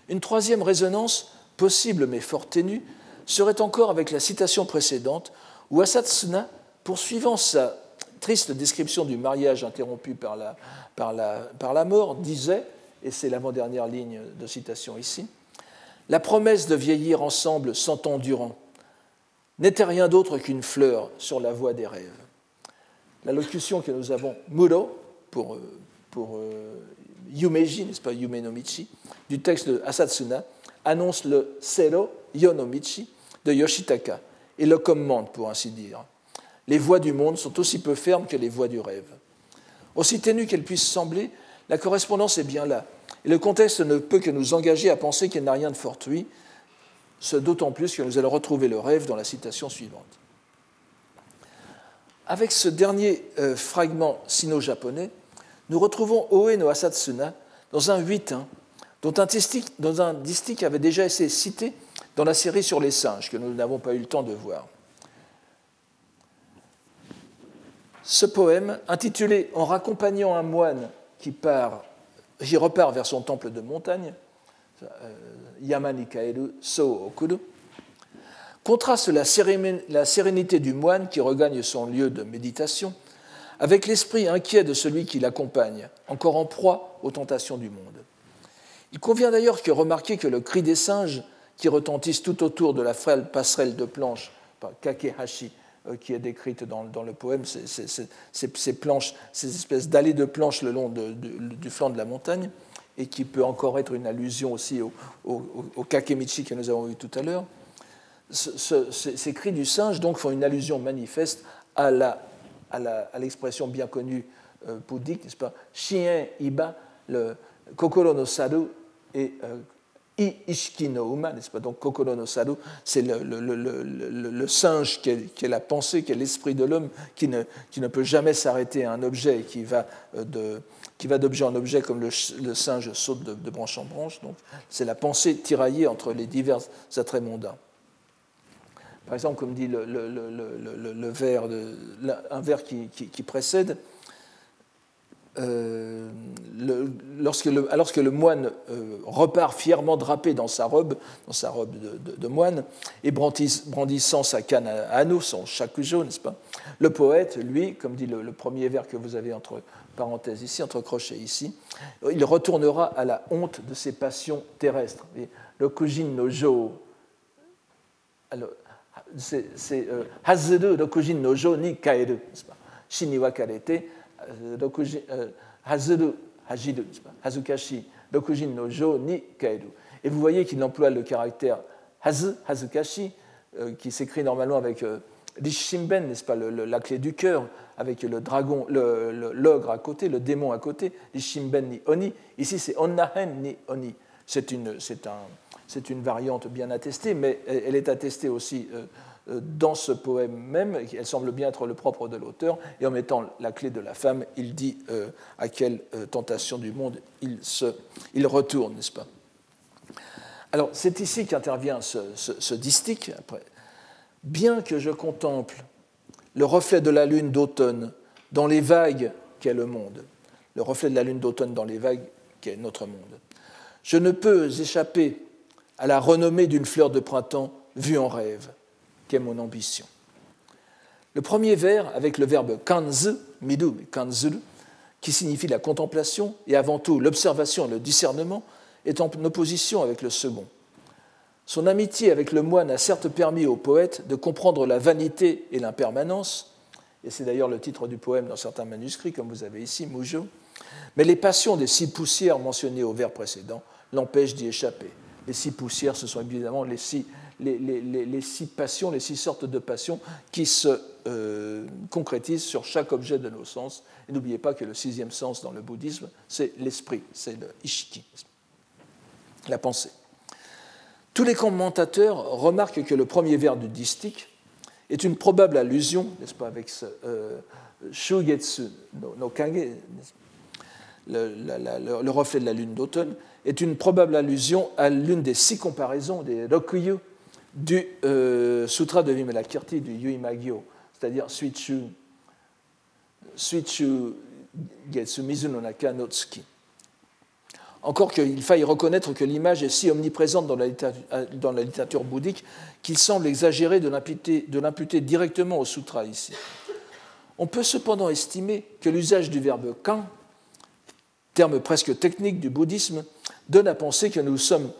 Speaker 2: Une troisième résonance, possible mais fort ténue, serait encore avec la citation précédente où Asatsuna, poursuivant sa triste description du mariage interrompu par la, par la, par la mort, disait, et c'est l'avant-dernière ligne de citation ici, la promesse de vieillir ensemble cent ans durant n'était rien d'autre qu'une fleur sur la voie des rêves. La locution que nous avons, Muro, pour, euh, pour euh, Yumeji, n'est-ce pas, Yumenomichi, du texte de Asatsuna, annonce le Sero Yonomichi de Yoshitaka et le commande, pour ainsi dire. Les voies du monde sont aussi peu fermes que les voies du rêve. Aussi ténue qu'elle puisse sembler, la correspondance est bien là, et le contexte ne peut que nous engager à penser qu'il n'a rien de fortuit, ce d'autant plus que nous allons retrouver le rêve dans la citation suivante. Avec ce dernier euh, fragment sino-japonais, nous retrouvons Oe no Asatsuna dans un 8-1, dont un, distique avait déjà été cité dans la série sur les singes, que nous n'avons pas eu le temps de voir. Ce poème, intitulé En raccompagnant un moine qui part il repart vers son temple de montagne, euh, Yamani Kaeru So contraste la sérénité du moine qui regagne son lieu de méditation avec l'esprit inquiet de celui qui l'accompagne, encore en proie aux tentations du monde. Il convient d'ailleurs que remarquer que le cri des singes qui retentissent tout autour de la frêle passerelle de planches Kakehashi euh, qui est décrite dans, le poème, ces, planches, ces espèces d'allées de planches le long du flanc de la montagne, et qui peut encore être une allusion aussi au, Kakemichi que nous avons vu tout à l'heure. ces cris du singe donc font une allusion manifeste à l'expression bien connue euh, bouddhique, n'est-ce pas? Chien Iba, le Kokoro no Saru et euh, Ishiki no Uma, n'est-ce pas? Donc Kokoro no Saru, c'est le, singe qui est, la pensée, qui est l'esprit de l'homme, qui ne, peut jamais s'arrêter à un objet et qui va euh, de qui va d'objet en objet comme le, singe saute de, branche en branche. Donc c'est la pensée tiraillée entre les divers attraits mondains. Par exemple, comme dit le, vers, un vers qui, précède, euh, lorsque le, alors moine euh, repart fièrement drapé dans sa robe, dans sa robe de, moine, et brandissant sa canne à anneaux, son shakujo, n'est-ce pas? Le poète, lui, comme dit le, premier vers que vous avez entre parenthèses ici, entre crochets ici, il retournera à la honte de ses passions terrestres. le kujin no jo, c'est euh, hazuru le kujin no jo ni kaeru, wakarete, hazuru hajiru, hazukashi, rokujin no jo ni kaeru. Et vous voyez qu'il emploie le caractère hazu, hazukashi, euh, qui s'écrit normalement avec, euh, l'Ishimben, n'est-ce pas, la clé du cœur, avec le dragon, l'ogre à côté, le démon à côté, l'Ishimben ni Oni. Ici, c'est Onnahen ni Oni. C'est une, un, une, variante bien attestée, mais elle est attestée aussi euh, euh, dans ce poème même, elle semble bien être le propre de l'auteur, et en mettant la clé de la femme, il dit euh, à quelle tentation du monde il, se, il retourne, n'est-ce pas? Alors, c'est ici qu'intervient ce, distique. Bien que je contemple le reflet de la lune d'automne dans les vagues qu'est le monde, le reflet de la lune d'automne dans les vagues qu'est notre monde, je ne peux échapper à la renommée d'une fleur de printemps vue en rêve, qu'est mon ambition. Le premier vers, avec le verbe kanzu, midu, kanzul, qui signifie la contemplation et avant tout l'observation et le discernement, est en opposition avec le second. Son amitié avec le moine a certes permis au poète de comprendre la vanité et l'impermanence, et c'est d'ailleurs le titre du poème dans certains manuscrits, comme vous avez ici, Moujo, mais les passions des six poussières mentionnées au vers précédent l'empêchent d'y échapper. Les six poussières, ce sont évidemment les six, les, six passions, les six sortes de passions qui se euh, concrétisent sur chaque objet de nos sens. Et n'oubliez pas que le sixième sens dans le bouddhisme, c'est l'esprit, c'est le ishiki, la pensée. Tous les commentateurs remarquent que le premier vers du distique est une probable allusion, n'est-ce pas, avec ce euh, Shugetsu no, Kage, le, reflet de la lune d'automne, est une probable allusion à l'une des six comparaisons des Rokuyu du euh, Sutra de Vimalakirti, du Yuimagyo, c'est-à-dire Suichu, Suichu Getsu no Tsuki. Encore qu'il faille reconnaître que l'image est si omniprésente dans la littérature, bouddhique qu'il semble exagéré de l'imputer directement au sutra ici. On peut cependant estimer que l'usage du verbe kan, terme presque technique du bouddhisme, donne à penser que nous sommes,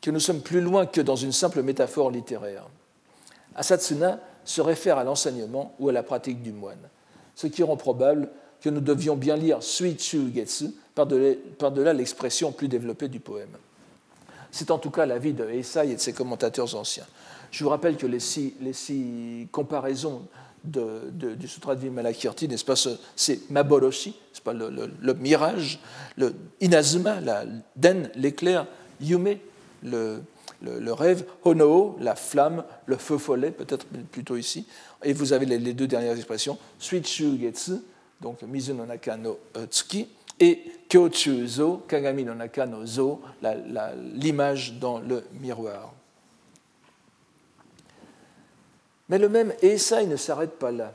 Speaker 2: que nous sommes plus loin que dans une simple métaphore littéraire. Asatsuna se réfère à l'enseignement ou à la pratique du moine, ce qui rend probable que nous devions bien lire Suichu Getsu par-delà l'expression plus développée du poème. C'est en tout cas l'avis de Eisai et de ses commentateurs anciens. Je vous rappelle que les six, les six comparaisons du Sutra de Vimalakirti, n'est-ce pas, c'est Maboroshi, c'est pas le, mirage, le Inazuma, la den, l'éclair, Yume, le, le, rêve, Honoo, la flamme, le feu follet, peut-être plutôt ici, et vous avez les, deux dernières expressions, Suichu Getsu, donc Mizuno Naka no Tsuki, et Kyochu Zo, Kagami no Naka no Zo, l'image dans le miroir. Mais le même Eisai ne s'arrête pas là.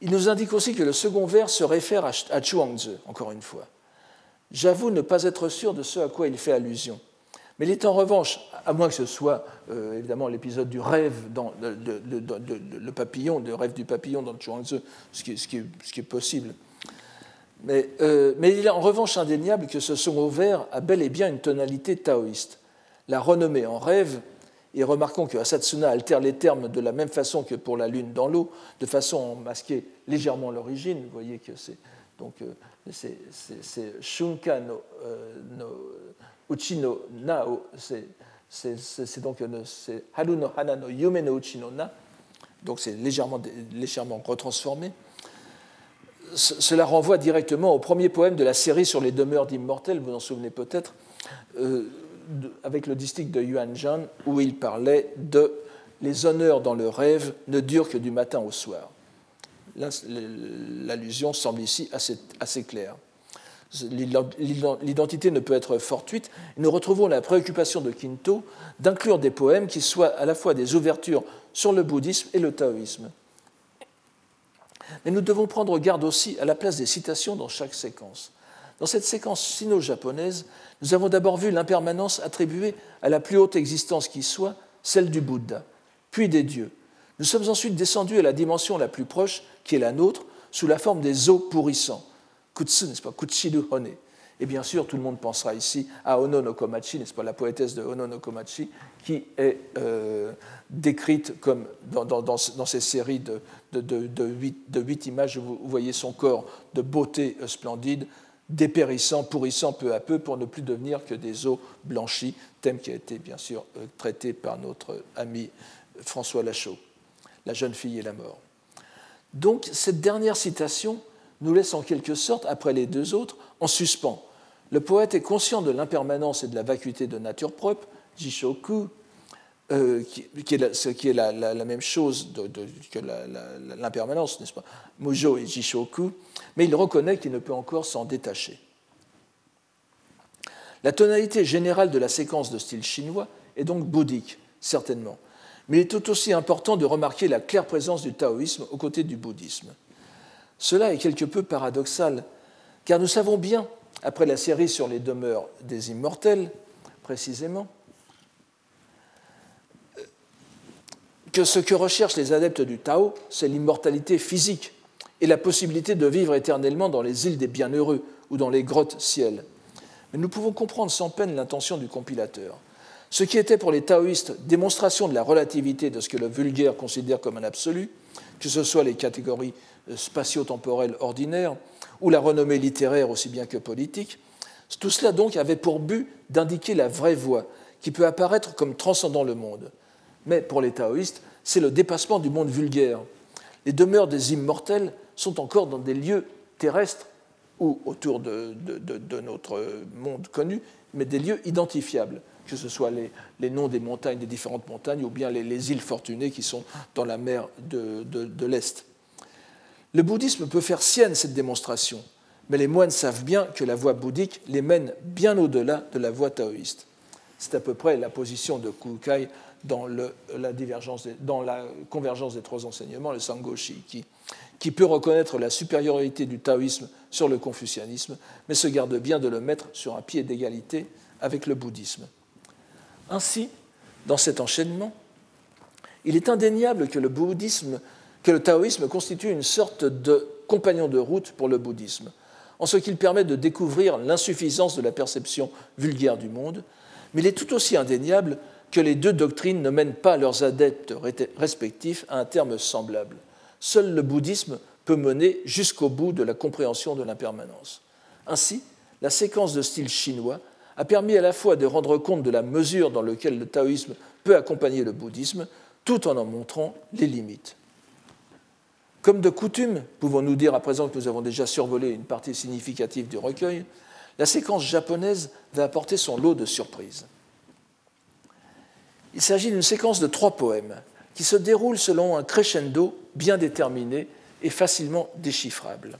Speaker 2: Il nous indique aussi que le second vers se réfère à Chuangzi, encore une fois. J'avoue ne pas être sûr de ce à quoi il fait allusion. Mais il est en revanche, à moins que ce soit euh, évidemment l'épisode du rêve, dans le, papillon, le rêve du papillon dans Chuangzi, ce qui, est possible, euh, mais, il est en revanche indéniable que ce second vers a bel et bien une tonalité taoïste. La renommée en rêve, et remarquons que Asatsuna altère les termes de la même façon que pour la lune dans l'eau, de façon à masquer légèrement l'origine. Vous voyez que c'est donc euh, c'est euh, Uchi no Nao, c'est donc Haru no Hana no Yume no Uchi no Na, donc c'est légèrement, légèrement retransformé. Cela renvoie directement au premier poème de la série sur les demeures d'immortels, vous en souvenez peut-être, euh, avec le distique de Yuan Zhan, où il parlait de les honneurs dans le rêve ne durent que du matin au soir. L'allusion semble ici assez, claire. L'identité ne peut être fortuite. Nous retrouvons la préoccupation de Quinto d'inclure des poèmes qui soient à la fois des ouvertures sur le bouddhisme et le taoïsme. Mais nous devons prendre garde aussi à la place des citations dans chaque séquence. Dans cette séquence sino-japonaise, nous avons d'abord vu l'impermanence attribuée à la plus haute existence qui soit, celle du Bouddha, puis des dieux. Nous sommes ensuite descendus à la dimension la plus proche, qui est la nôtre, sous la forme des eaux pourrissants. Kutsu, n'est-ce pas? Kuchiru Hone. Et bien sûr, tout le monde pensera ici à Ono no Komachi, n'est-ce pas, la poétesse de Ono no Komachi, qui est euh, décrite comme dans, ces séries de, de, de, huit, images, vous voyez son corps de beauté euh, splendide, dépérissant, pourrissant peu à peu pour ne plus devenir que des eaux blanchies, thème qui a été bien sûr euh, traité par notre ami François Lachaud, La jeune fille et la mort. Donc cette dernière citation nous laisse en quelque sorte, après les deux autres, en suspens. Le poète est conscient de l'impermanence et de la vacuité de nature propre, Jishoku, euh, qui, est, la, ce qui est la, même chose que l'impermanence, n'est-ce pas? Mujo et Jishoku, mais il reconnaît qu'il ne peut encore s'en détacher. La tonalité générale de la séquence de style chinois est donc bouddhique, certainement, mais il est tout aussi important de remarquer la claire présence du taoïsme aux côtés du bouddhisme. Cela est quelque peu paradoxal, car nous savons bien, après la série sur les demeures des immortels, précisément, que ce que recherchent les adeptes du Tao, c'est l'immortalité physique et la possibilité de vivre éternellement dans les îles des bienheureux ou dans les grottes ciel. Mais nous pouvons comprendre sans peine l'intention du compilateur. Ce qui était pour les taoïstes démonstration de la relativité de ce que le vulgaire considère comme un absolu, que ce soit les catégories euh, spatio-temporelles ordinaires ou la renommée littéraire aussi bien que politique, tout cela donc avait pour but d'indiquer la vraie voie qui peut apparaître comme transcendant le monde. Mais pour les taoïstes, c'est le dépassement du monde vulgaire. Les demeures des immortels sont encore dans des lieux terrestres ou autour de, notre monde connu, mais des lieux identifiables, que ce soit les, noms des montagnes, des différentes montagnes, ou bien les, îles fortunées qui sont dans la mer de l'Est. Le bouddhisme peut faire sienne cette démonstration, mais les moines savent bien que la voie bouddhique les mène bien au-delà de la voie taoïste. C'est à peu près la position de Kukai dans, la, convergence des trois enseignements, le Sangoshi, qui, qui peut reconnaître la supériorité du taoïsme sur le confucianisme, mais se garde bien de le mettre sur un pied d'égalité avec le bouddhisme. Ainsi, dans cet enchaînement, il est indéniable que le bouddhisme, que le taoïsme constitue une sorte de compagnon de route pour le bouddhisme, en ce qu'il permet de découvrir l'insuffisance de la perception vulgaire du monde, mais il est tout aussi indéniable que les deux doctrines ne mènent pas leurs adeptes respectifs à un terme semblable. Seul le bouddhisme peut mener jusqu'au bout de la compréhension de l'impermanence. Ainsi, la séquence de style chinois a permis à la fois de rendre compte de la mesure dans laquelle le taoïsme peut accompagner le bouddhisme, tout en en montrant les limites. Comme de coutume, pouvons-nous dire à présent que nous avons déjà survolé une partie significative du recueil, la séquence japonaise va apporter son lot de surprises. Il s'agit d'une séquence de trois poèmes qui se déroulent selon un crescendo bien déterminé et facilement déchiffrable.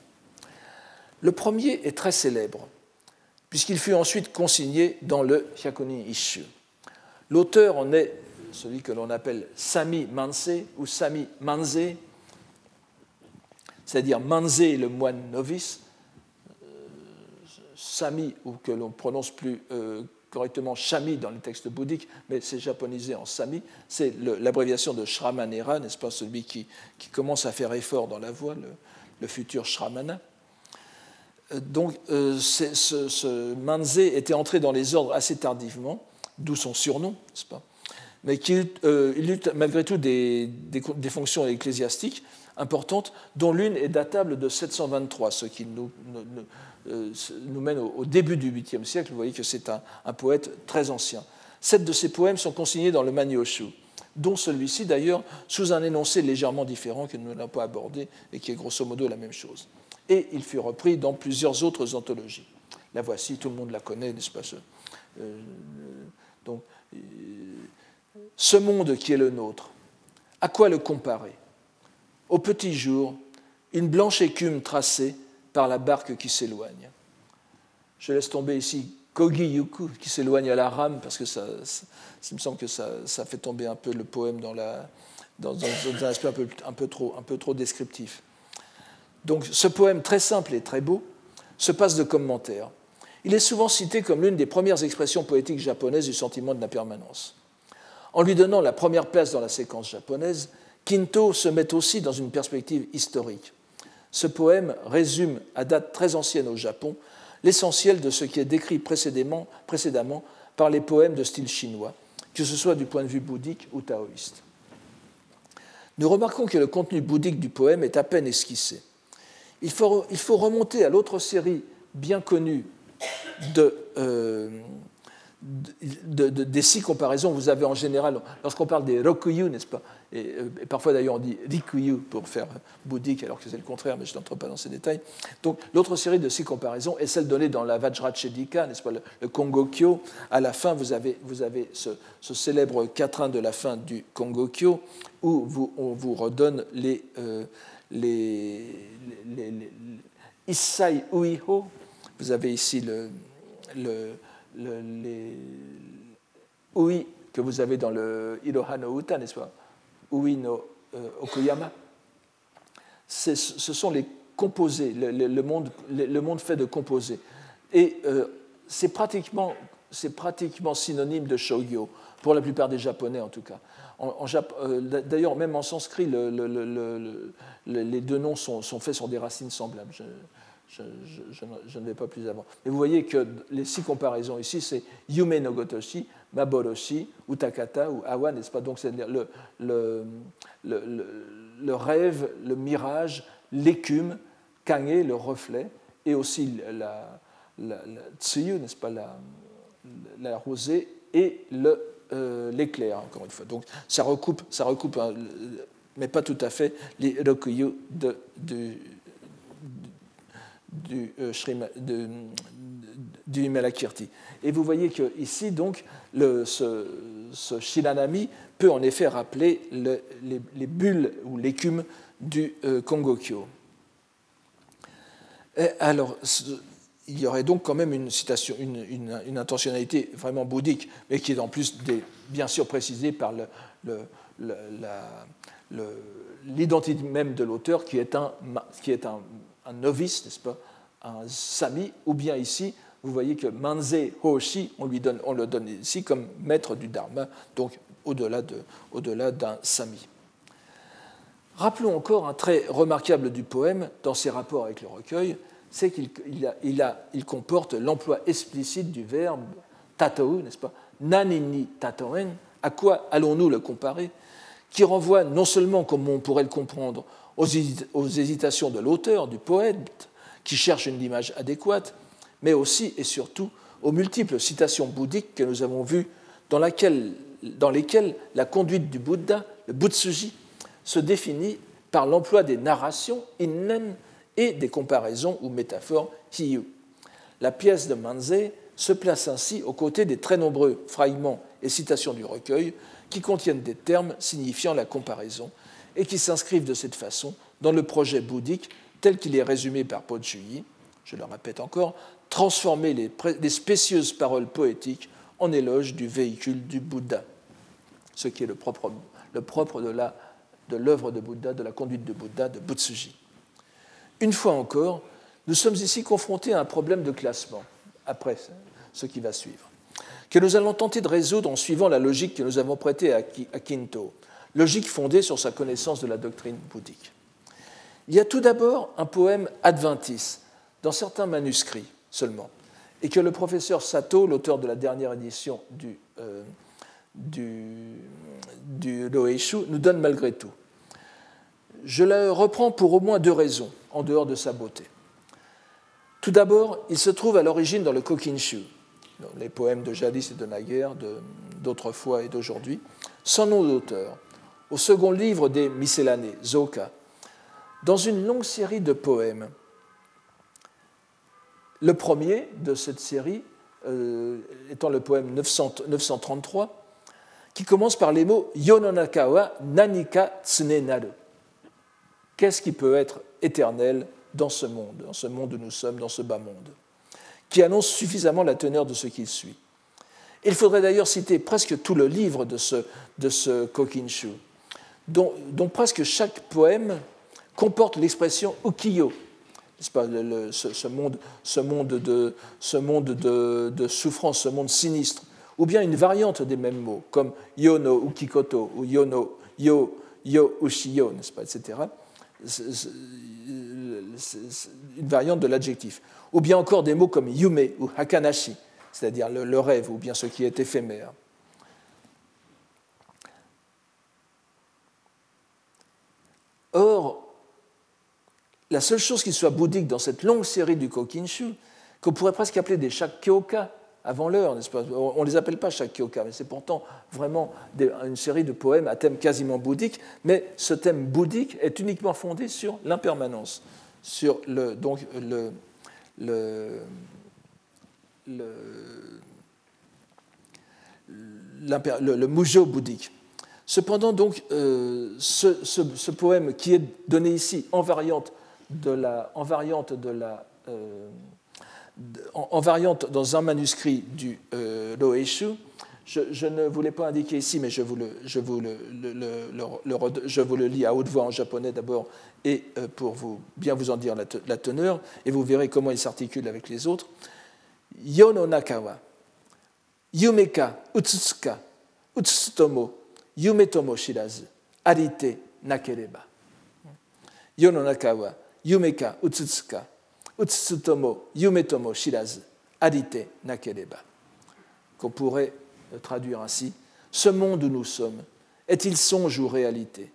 Speaker 2: Le premier est très célèbre, puisqu'il fut ensuite consigné dans le Hyakunin Ishu. L'auteur en est celui que l'on appelle Sami Manse ou Sami Manze, c'est-à-dire Manze le moine novice, euh, Sami, ou que l'on prononce plus euh, correctement Shami dans les textes bouddhiques, mais c'est japonisé en Sami. C'est l'abréviation de Shramanera, n'est-ce pas, celui qui, qui, commence à faire effort dans la voie, le, futur Shramana. Euh, donc, euh, ce, Manze était entré dans les ordres assez tardivement, d'où son surnom, n'est-ce pas mais qu'il euh, eut malgré tout des, des, fonctions ecclésiastiques importantes, dont l'une est datable de 723, ce qui nous, nous mène au, début du 8e siècle. Vous voyez que c'est un, poète très ancien. Sept de ses poèmes sont consignés dans le Manyoshu, dont celui-ci d'ailleurs sous un énoncé légèrement différent que nous n'avons pas abordé et qui est grosso modo la même chose. Et il fut repris dans plusieurs autres anthologies. La voici, tout le monde la connaît, n'est-ce pas euh, Donc, euh, ce monde qui est le nôtre, à quoi le comparer? Au petit jour, une blanche écume tracée par la barque qui s'éloigne. Je laisse tomber ici Kogi Yuku qui s'éloigne à la rame parce que ça, me semble que ça, fait tomber un peu le poème dans, la, dans, un aspect un peu, un, peu trop, un peu trop descriptif. Donc ce poème très simple et très beau se passe de commentaires. Il est souvent cité comme l'une des premières expressions poétiques japonaises du sentiment de l'impermanence. En lui donnant la première place dans la séquence japonaise, Kinto se met aussi dans une perspective historique ce poème résume, à date très ancienne au Japon, l'essentiel de ce qui est décrit précédemment, précédemment par les poèmes de style chinois, que ce soit du point de vue bouddhique ou taoïste. Nous remarquons que le contenu bouddhique du poème est à peine esquissé. Il faut, il faut remonter à l'autre série bien connue de, euh, des six comparaisons, vous avez en général, lorsqu'on parle des rokuyu, n'est-ce pas et, parfois d'ailleurs on dit rikuyu pour faire bouddhique, alors que c'est le contraire, mais je n'entre pas dans ces détails. Donc l'autre série de six comparaisons est celle donnée dans la Vajrachedika, n'est-ce pas, le, Kongokyo. À la fin, vous avez, vous avez ce, célèbre quatrain de la fin du Kongokyo, où on vous redonne les, euh, les, les, Issai Uiho. Vous avez ici le, le les oui que vous avez dans le Iroha no Uta, n'est-ce pas? Oui no euh, Okuyama. Ce sont les composés, le, monde, fait de composés. Et euh, c'est pratiquement, pratiquement synonyme de shogyo, pour la plupart des Japonais en tout cas. Euh, D'ailleurs, même en sanskrit, les deux noms sont, faits sur des racines semblables. Je, ne vais pas plus avant. Mais vous voyez que les six comparaisons ici, c'est Yume no Gotoshi, Maboroshi, Utakata ou Awa, n'est-ce pas? Donc c'est le, le, le, rêve, le mirage, l'écume, Kage, le reflet, et aussi la, tsuyu, n'est-ce pas, la, rosée, et euh, l'éclair, encore une fois. Donc ça recoupe, ça recoupe mais pas tout à fait, les rokuyu de, de, du, euh, de, du Malakirti. Et vous voyez qu'ici, donc, le, ce, ce, Shiranami peut en effet rappeler le, les, bulles ou l'écume du euh, Kongokyo. alors, il y aurait donc quand même une citation, une, une, intentionnalité vraiment bouddhique, mais qui est en plus bien sûr précisée par l'identité même de l'auteur, qui est un, qui est un un novice, n'est-ce pas, un sami, ou bien ici, vous voyez que Manze Hoshi, on, lui donne, on le donne ici comme maître du Dharma, donc au-delà d'un sami. Rappelons encore un trait remarquable du poème dans ses rapports avec le recueil, c'est qu'il il il comporte l'emploi explicite du verbe tatou, n'est-ce pas Nanini tatoen, à quoi allons-nous le comparer? Qui renvoie non seulement, comme on pourrait le comprendre, aux, hésitations de l'auteur, du poète, qui cherche une image adéquate, mais aussi et surtout aux multiples citations bouddhiques que nous avons vues, dans, lesquelles la conduite du Bouddha, le Butsuji, se définit par l'emploi des narrations innen et des comparaisons ou métaphores hiyu. La pièce de Manze se place ainsi aux côtés des très nombreux fragments et citations du recueil qui contiennent des termes signifiant la comparaison et qui s'inscrivent de cette façon dans le projet bouddhique tel qu'il est résumé par Po je le répète encore, transformer les, spécieuses paroles poétiques en éloge du véhicule du Bouddha, ce qui est le propre, propre de l'œuvre de, de Bouddha, de la conduite de Bouddha, de Butsuji. Une fois encore, nous sommes ici confrontés à un problème de classement, après ce qui va suivre, que nous allons tenter de résoudre en suivant la logique que nous avons prêtée à Kinto, logique fondée sur sa connaissance de la doctrine bouddhique. Il y a tout d'abord un poème adventiste, dans certains manuscrits seulement, et que le professeur Sato, l'auteur de la dernière édition du, euh, nous donne malgré tout. Je la reprends pour au moins deux raisons, en dehors de sa beauté. Tout d'abord, il se trouve à l'origine dans le Kokinshu, les poèmes de jadis et de naguère, d'autrefois et d'aujourd'hui, sans nom d'auteur, au second livre des Miscellanées, Zoka, dans une longue série de poèmes. Le premier de cette série euh, étant le poème 933, qui commence par les mots Yononaka wa nanika tsunenaru. Qu'est-ce qui peut être éternel dans ce monde, dans ce monde où nous sommes, dans ce bas monde, qui annonce suffisamment la teneur de ce qu'il suit? Il faudrait d'ailleurs citer presque tout le livre de ce Kokinshu dont, presque chaque poème comporte l'expression ukiyo, pas, ce, monde, ce monde, de, ce monde de, souffrance, ce monde sinistre, ou bien une variante des mêmes mots, comme yono ukikoto ou yono yo yo ushiyo, n'est-ce pas, etc. une variante de l'adjectif. Ou bien encore des mots comme yume ou hakanashi, c'est-à-dire le rêve ou bien ce qui est éphémère. Or, la seule chose qui soit bouddhique dans cette longue série du Kokinshu, qu'on pourrait presque appeler des Shakkyoka, avant l'heure, n'est-ce pas? On ne les appelle pas Shakyoka, mais c'est pourtant vraiment une série de poèmes à thème quasiment bouddhique, mais ce thème bouddhique est uniquement fondé sur l'impermanence, sur le, donc le, le, le, mujo bouddhique. Cependant, donc, euh, ce, poème qui est donné ici en variante de la, en variante de la euh, en, variante dans un manuscrit du euh, Loeshu. Je, ne voulais pas indiquer ici, mais je vous le, je vous le, je vous le lis à haute voix en japonais d'abord, et euh, pour vous, bien vous en dire la, teneur, et vous verrez comment il s'articule avec les autres. Yono nakawa, yumeka utsutsuka, utsutsutomo, yumetomo shirazu, arite nakereba. Yono nakawa, yumeka utsutsuka, Utsutsutomo yumetomo shirazu, adite nakereba. Qu'on pourrait traduire ainsi Ce monde où nous sommes, est-il songe ou réalité?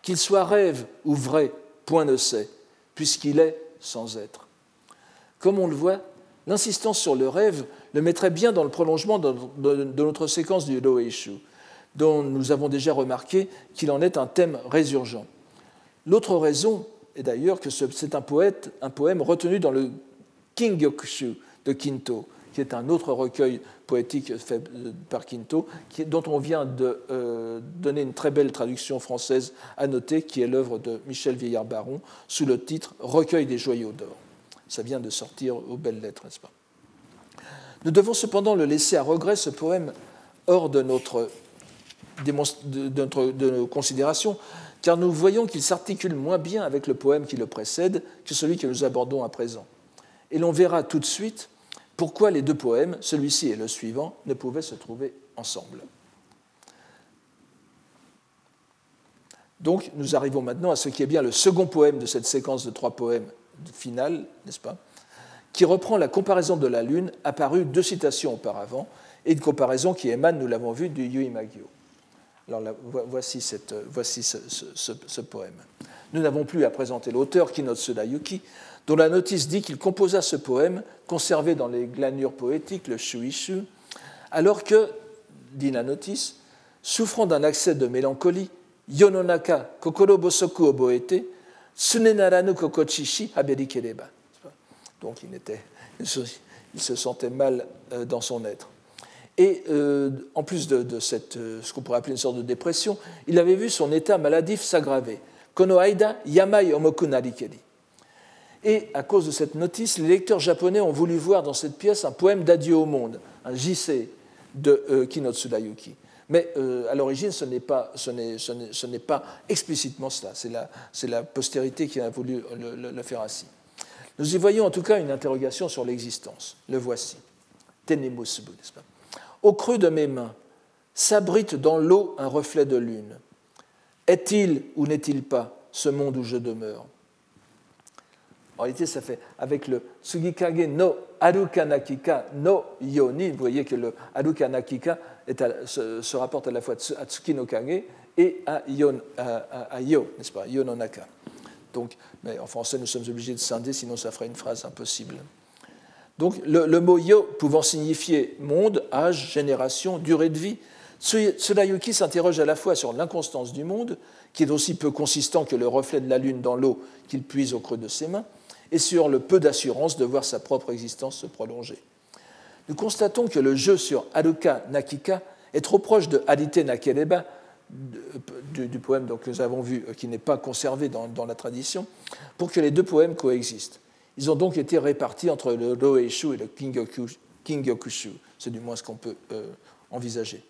Speaker 2: Qu'il soit rêve ou vrai, point ne sait, puisqu'il est sans être. Comme on le voit, l'insistance sur le rêve le mettrait bien dans le prolongement de notre séquence du Loeishu, dont nous avons déjà remarqué qu'il en est un thème résurgent. L'autre raison et d'ailleurs que c'est un, poète, un poème retenu dans le Kingyokushu de Kinto, qui est un autre recueil poétique fait par Kinto, dont on vient de euh, donner une très belle traduction française à noter, qui est l'œuvre de Michel Vieillard-Baron, sous le titre Recueil des joyaux d'or. Ça vient de sortir aux belles lettres, n'est-ce pas? Nous devons cependant le laisser à regret, ce poème, hors de, notre, de, de nos considérations, car nous voyons qu'il s'articule moins bien avec le poème qui le précède que celui que nous abordons à présent. Et l'on verra tout de suite pourquoi les deux poèmes, celui-ci et le suivant, ne pouvaient se trouver ensemble. Donc nous arrivons maintenant à ce qui est bien le second poème de cette séquence de trois poèmes finale, n'est-ce pas qui reprend la comparaison de la Lune apparue deux citations auparavant, et une comparaison qui émane, nous l'avons vu, du Yui Magyo. Alors voici, cette, voici ce, poème. Nous n'avons plus à présenter l'auteur Kinotsuda Yuki, dont la notice dit qu'il composa ce poème, conservé dans les glanures poétiques, le shuishu, alors que, dit la notice, souffrant d'un accès de mélancolie, Yononaka kokoro bosoku oboete, sunenaranu kokochishi haberikereba. Donc il, était, il se sentait mal euh, dans son être. Et euh, en plus de, cette, euh, ce qu'on pourrait appeler une sorte de dépression, il avait vu son état maladif s'aggraver. Kono aida yamai omoku narikeri. Et à cause de cette notice, les lecteurs japonais ont voulu voir dans cette pièce un poème d'adieu au monde, un JC de euh, Kinotsuda. Mais à l'origine, ce n'est pas, pas, explicitement cela. C'est la, la, postérité qui a voulu le, le, faire ainsi. Nous y voyons en tout cas une interrogation sur l'existence. Le voici. Tenemusubu, n'est-ce pas? Au creux de mes mains, s'abrite dans l'eau un reflet de lune. Est-il ou n'est-il pas ce monde où je demeure? En réalité, ça fait avec le Tsugikage no Arukanakika no Yoni. Vous voyez que le Arukanakika se, rapporte à la fois à Tsuki no Kage et à, yon, à, Yo, n'est-ce pas? Yo no Naka. Donc, mais en français, nous sommes obligés de scinder, sinon ça ferait une phrase impossible. Donc le, mot yo pouvant signifier monde, âge, génération, durée de vie, Tsurayuki s'interroge à la fois sur l'inconstance du monde, qui est aussi peu consistant que le reflet de la lune dans l'eau qu'il puise au creux de ses mains, et sur le peu d'assurance de voir sa propre existence se prolonger. Nous constatons que le jeu sur Haruka Nakika est trop proche de Adite Nakereba, du, poème que nous avons vu, euh, qui n'est pas conservé dans la tradition, pour que les deux poèmes coexistent. Ils ont donc été répartis entre le Roeishu et le Kingyokushu. C'est du moins ce qu'on peut euh, envisager.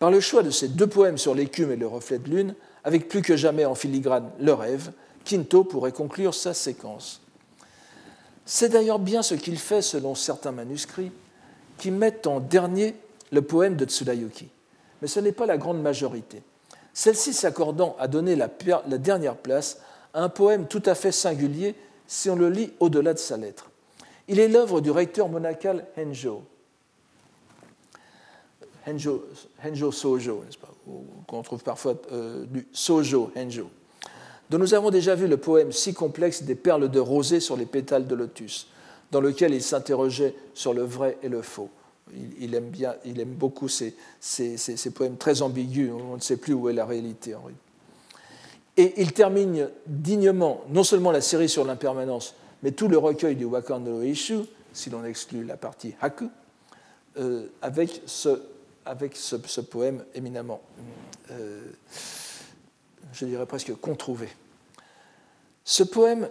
Speaker 2: Par le choix de ces deux poèmes sur l'écume et le reflet de lune, avec plus que jamais en filigrane le rêve, Kinto pourrait conclure sa séquence. C'est d'ailleurs bien ce qu'il fait selon certains manuscrits, qui mettent en dernier le poème de Tsurayuki. Mais ce n'est pas la grande majorité. Celle-ci s'accordant à donner la dernière place à un poème tout à fait singulier si on le lit au-delà de sa lettre. Il est l'œuvre du recteur monacal Henjo, Henjo, Sojo, n'est-ce pas, qu'on trouve parfois euh, du Sojo Henjo, dont nous avons déjà vu le poème si complexe des perles de rosée sur les pétales de lotus, dans lequel il s'interrogeait sur le vrai et le faux. Il, aime, bien, il aime beaucoup ces, poèmes très ambigus, on ne sait plus où est la réalité. Et il termine dignement non seulement la série sur l'impermanence, mais tout le recueil du Wakan no Ishu, si l'on exclut la partie Haku, euh, avec, ce, avec ce, poème éminemment, euh, je dirais presque controuvé. Ce poème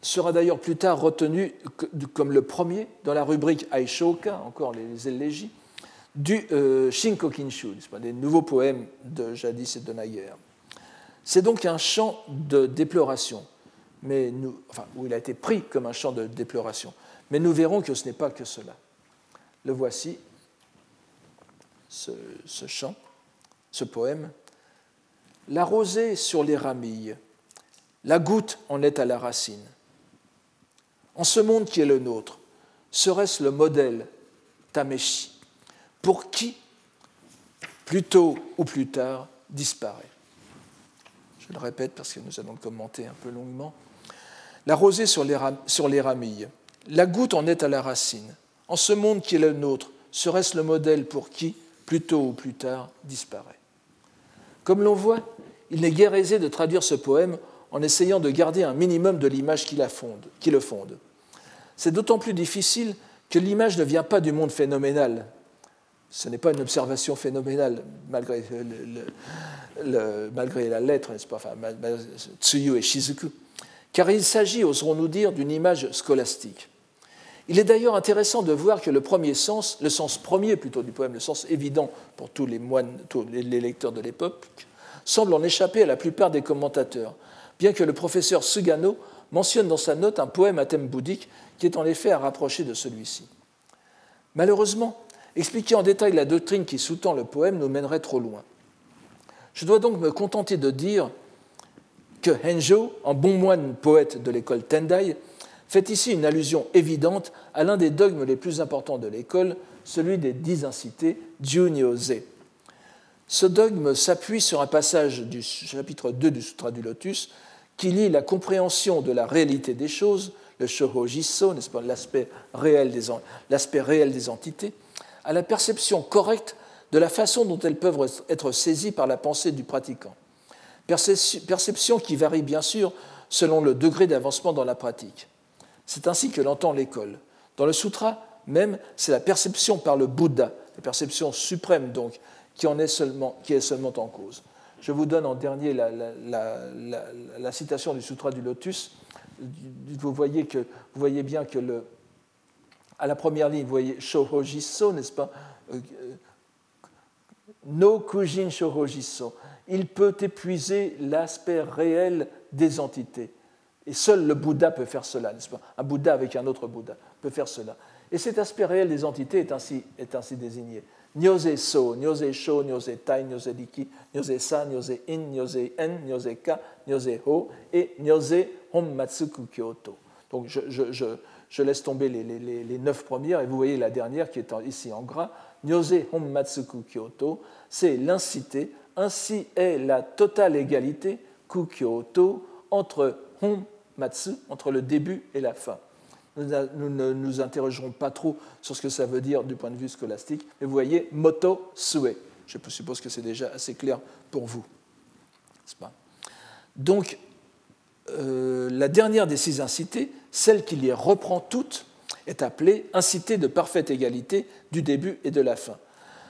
Speaker 2: sera d'ailleurs plus tard retenu comme le premier dans la rubrique Aishoka, encore les élégies, du euh, Shinkokinshu, des nouveaux poèmes de jadis et de naguère. C'est donc un chant de déploration, mais où il a été pris comme un chant de déploration. Mais nous verrons que ce n'est pas que cela. Le voici, ce, ce chant, ce poème. La rosée sur les ramilles, la goutte en est à la racine. En ce monde qui est le nôtre, serait-ce le modèle Tameshi pour qui, plus tôt ou plus tard, disparaît? Je le répète parce que nous allons le commenter un peu longuement. La rosée sur les, ramilles, la goutte en est à la racine. En ce monde qui est le nôtre, serait-ce le modèle pour qui, plus tôt ou plus tard, disparaît? Comme l'on voit, il n'est guère aisé de traduire ce poème en essayant de garder un minimum de l'image qui le fonde. C'est d'autant plus difficile que l'image ne vient pas du monde phénoménal. Ce n'est pas une observation phénoménale, malgré, la lettre, n'est-ce pas, Tsuyu et Shizuku, car il s'agit, oserons-nous dire, d'une image scolastique. Il est d'ailleurs intéressant de voir que le premier sens, le sens premier plutôt du poème, le sens évident pour tous les moines, tous les lecteurs de l'époque, semble en échapper à la plupart des commentateurs, bien que le professeur Sugano mentionne dans sa note un poème à thème bouddhique qui est en effet à rapprocher de celui-ci. Malheureusement, expliquer en détail la doctrine qui sous-tend le poème nous mènerait trop loin. Je dois donc me contenter de dire que Henjo, en bon moine poète de l'école Tendai, fait ici une allusion évidente à l'un des dogmes les plus importants de l'école, celui des dix incités, Junyose. Ce dogme s'appuie sur un passage du chapitre 2 du Sutra du Lotus qui lie la compréhension de la réalité des choses, le shohojiso, n'est-ce pas, l'aspect réel, des entités, à la perception correcte de la façon dont elles peuvent être saisies par la pensée du pratiquant. Perception qui varie bien sûr selon le degré d'avancement dans la pratique. C'est ainsi que l'entend l'école. Dans le sutra même, c'est la perception par le Bouddha, la perception suprême donc, qui, en est seulement, qui est seulement en cause. Je vous donne en dernier la, la, citation du Sutra du Lotus. Vous voyez, que, vous voyez bien que le, à la première ligne, vous voyez Shohojiso, n'est-ce pas? Euh, No Kujin Shohojiso. Il peut épuiser l'aspect réel des entités. Et seul le Bouddha peut faire cela, n'est-ce pas? Un Bouddha avec un autre Bouddha peut faire cela. Et cet aspect réel des entités est ainsi, est ainsi désigné. Nyose so, nyose sho, nyose tai, nyose diki, nyose sa, nyose in, nyose en, nyose ka, nyose ho et nyose hommatsuku kyoto. Donc je, je laisse tomber les, neuf premières et vous voyez la dernière qui est ici en gras. Nyose hommatsuku kyoto, c'est l'incité. Ainsi est la totale égalité kukyoto entre hommatsu, entre le début et la fin. Nous ne nous interrogerons pas trop sur ce que ça veut dire du point de vue scolastique, mais vous voyez, moto sue. Je suppose que c'est déjà assez clair pour vous. Pas? Donc, euh, la dernière des six incités, celle qui les reprend toutes, est appelée incité de parfaite égalité du début et de la fin.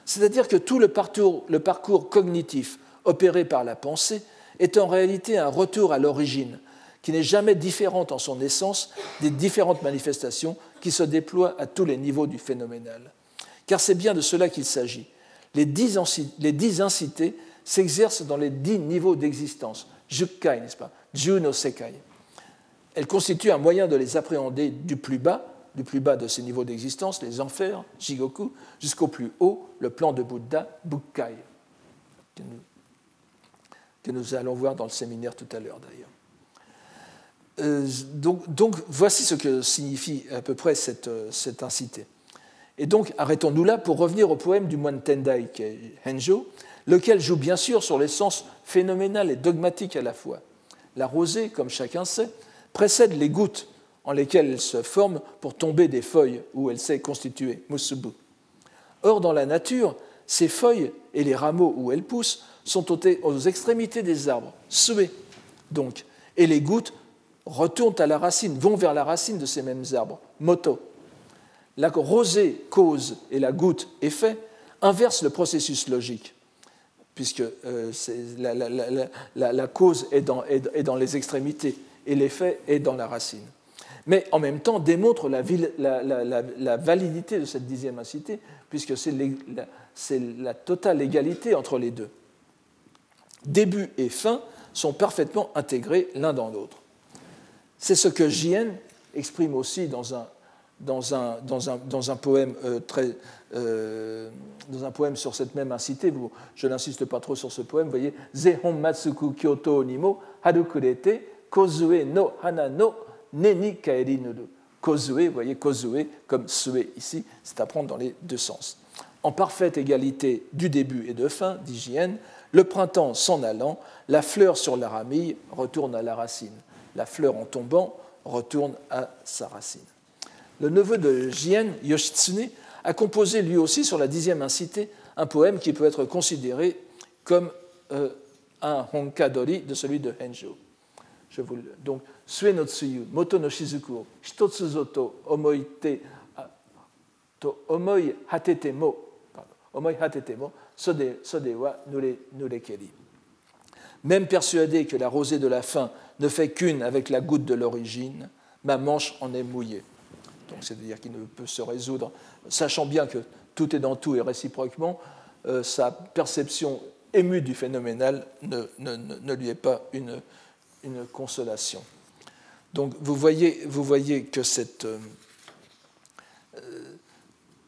Speaker 2: C'est-à-dire que tout le parcours, le parcours cognitif opéré par la pensée est en réalité un retour à l'origine, qui n'est jamais différente en son essence des différentes manifestations qui se déploient à tous les niveaux du phénoménal. Car c'est bien de cela qu'il s'agit. Les dix, incités s'exercent dans les dix niveaux d'existence, Jukkai, n'est-ce pas? Juno Sekai. Elles constituent un moyen de les appréhender du plus bas, du plus bas de ces niveaux d'existence, les enfers, Jigoku, jusqu'au plus haut, le plan de Bouddha, Bukkai, que nous allons voir dans le séminaire tout à l'heure d'ailleurs. Euh, donc, voici ce que signifie à peu près cette, cette incité. Et donc arrêtons-nous là pour revenir au poème du moine Tendai, qui est Henjo, lequel joue bien sûr sur l'essence phénoménale et dogmatique à la fois. La rosée, comme chacun sait, précède les gouttes en lesquelles elle se forme pour tomber des feuilles où elle s'est constituée, musubu. Or, dans la nature, ces feuilles et les rameaux où elles poussent sont aux extrémités des arbres, suées donc, et les gouttes retournent à la racine, vont vers la racine de ces mêmes arbres, moto. La rosée, cause, et la goutte, effet, inversent le processus logique, puisque euh, la, cause est dans, est dans, les extrémités et l'effet est dans la racine. Mais en même temps démontre la, validité de cette dixième incité, puisque c'est la totale égalité entre les deux. Début et fin sont parfaitement intégrés l'un dans l'autre. C'est ce que Jien exprime aussi dans un, dans un, dans un, dans un poème euh, très, euh, dans un poème sur cette même incité. Je n'insiste pas trop sur ce poème. Vous voyez, Zehon Matsuku Kyoto Nimo Harukurete Kozue no Hana no Neni Kaeri. Kozue, vous voyez, Kozue comme sue ici, c'est à prendre dans les deux sens. En parfaite égalité du début et de fin, dit le printemps s'en allant, la fleur sur la ramille retourne à la racine. La fleur en tombant retourne à sa racine. Le neveu de Jien, Yoshitsune, a composé lui aussi sur la dixième incité un poème qui peut être considéré comme euh, un honkadori de celui de Henjo. Donc, Sue no tsuyu, moto no shizuku omoi mo, omoi même persuadé que la rosée de la fin ne fait qu'une avec la goutte de l'origine, ma manche en est mouillée. Donc c'est-à-dire qu'il ne peut se résoudre, sachant bien que tout est dans tout et réciproquement, euh, sa perception émue du phénoménal ne, lui est pas une, consolation. Donc vous voyez, vous voyez que cette... Euh, euh,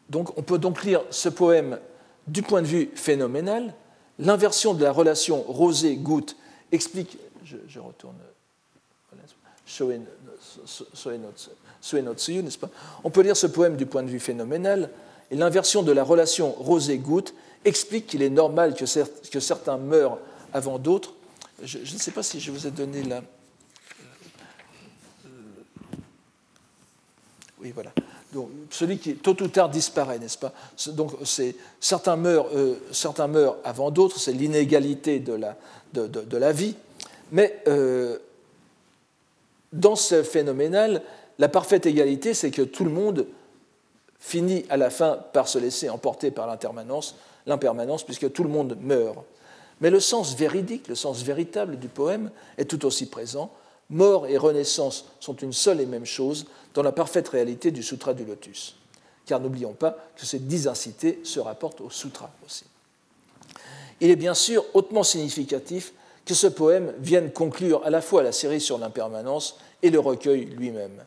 Speaker 2: donc on peut donc lire ce poème du point de vue phénoménal, l'inversion de la relation rosée-goutte explique. Je, retourne. N'est-ce pas? On peut lire ce poème du point de vue phénoménal, et l'inversion de la relation rosée-goutte explique qu'il est normal que, certains meurent avant d'autres. Je, ne sais pas si je vous ai donné la. Oui, voilà donc, celui qui tôt ou tard disparaît, n'est-ce pas? Donc certains meurent, euh, certains meurent avant d'autres, c'est l'inégalité de la, de, la, vie, mais euh, dans ce phénoménal, la parfaite égalité, c'est que tout le monde finit à la fin par se laisser emporter par l'impermanence, l'impermanence, puisque tout le monde meurt. Mais le sens véridique, le sens véritable du poème est tout aussi présent. Mort et renaissance sont une seule et même chose dans la parfaite réalité du Sutra du Lotus. Car n'oublions pas que ces dix incités se rapportent au Sutra aussi. Il est bien sûr hautement significatif que ce poème vienne conclure à la fois la série sur l'impermanence et le recueil lui-même.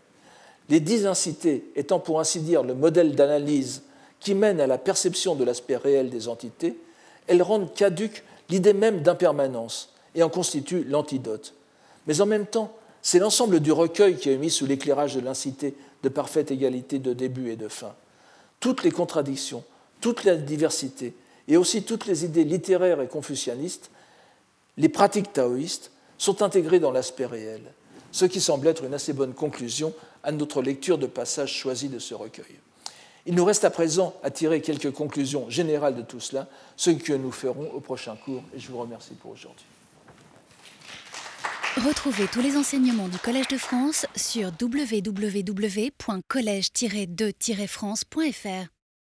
Speaker 2: Les dix incités étant pour ainsi dire le modèle d'analyse qui mène à la perception de l'aspect réel des entités, elles rendent caduque l'idée même d'impermanence et en constituent l'antidote. Mais en même temps, c'est l'ensemble du recueil qui est mis sous l'éclairage de l'incité de parfaite égalité de début et de fin. Toutes les contradictions, toute la diversité, et aussi toutes les idées littéraires et confucianistes, les pratiques taoïstes, sont intégrées dans l'aspect réel, ce qui semble être une assez bonne conclusion à notre lecture de passages choisis de ce recueil. Il nous reste à présent à tirer quelques conclusions générales de tout cela, ce que nous ferons au prochain cours, et je vous remercie pour aujourd'hui.
Speaker 1: Retrouvez tous les enseignements du Collège de France sur www.colège-2-france.fr.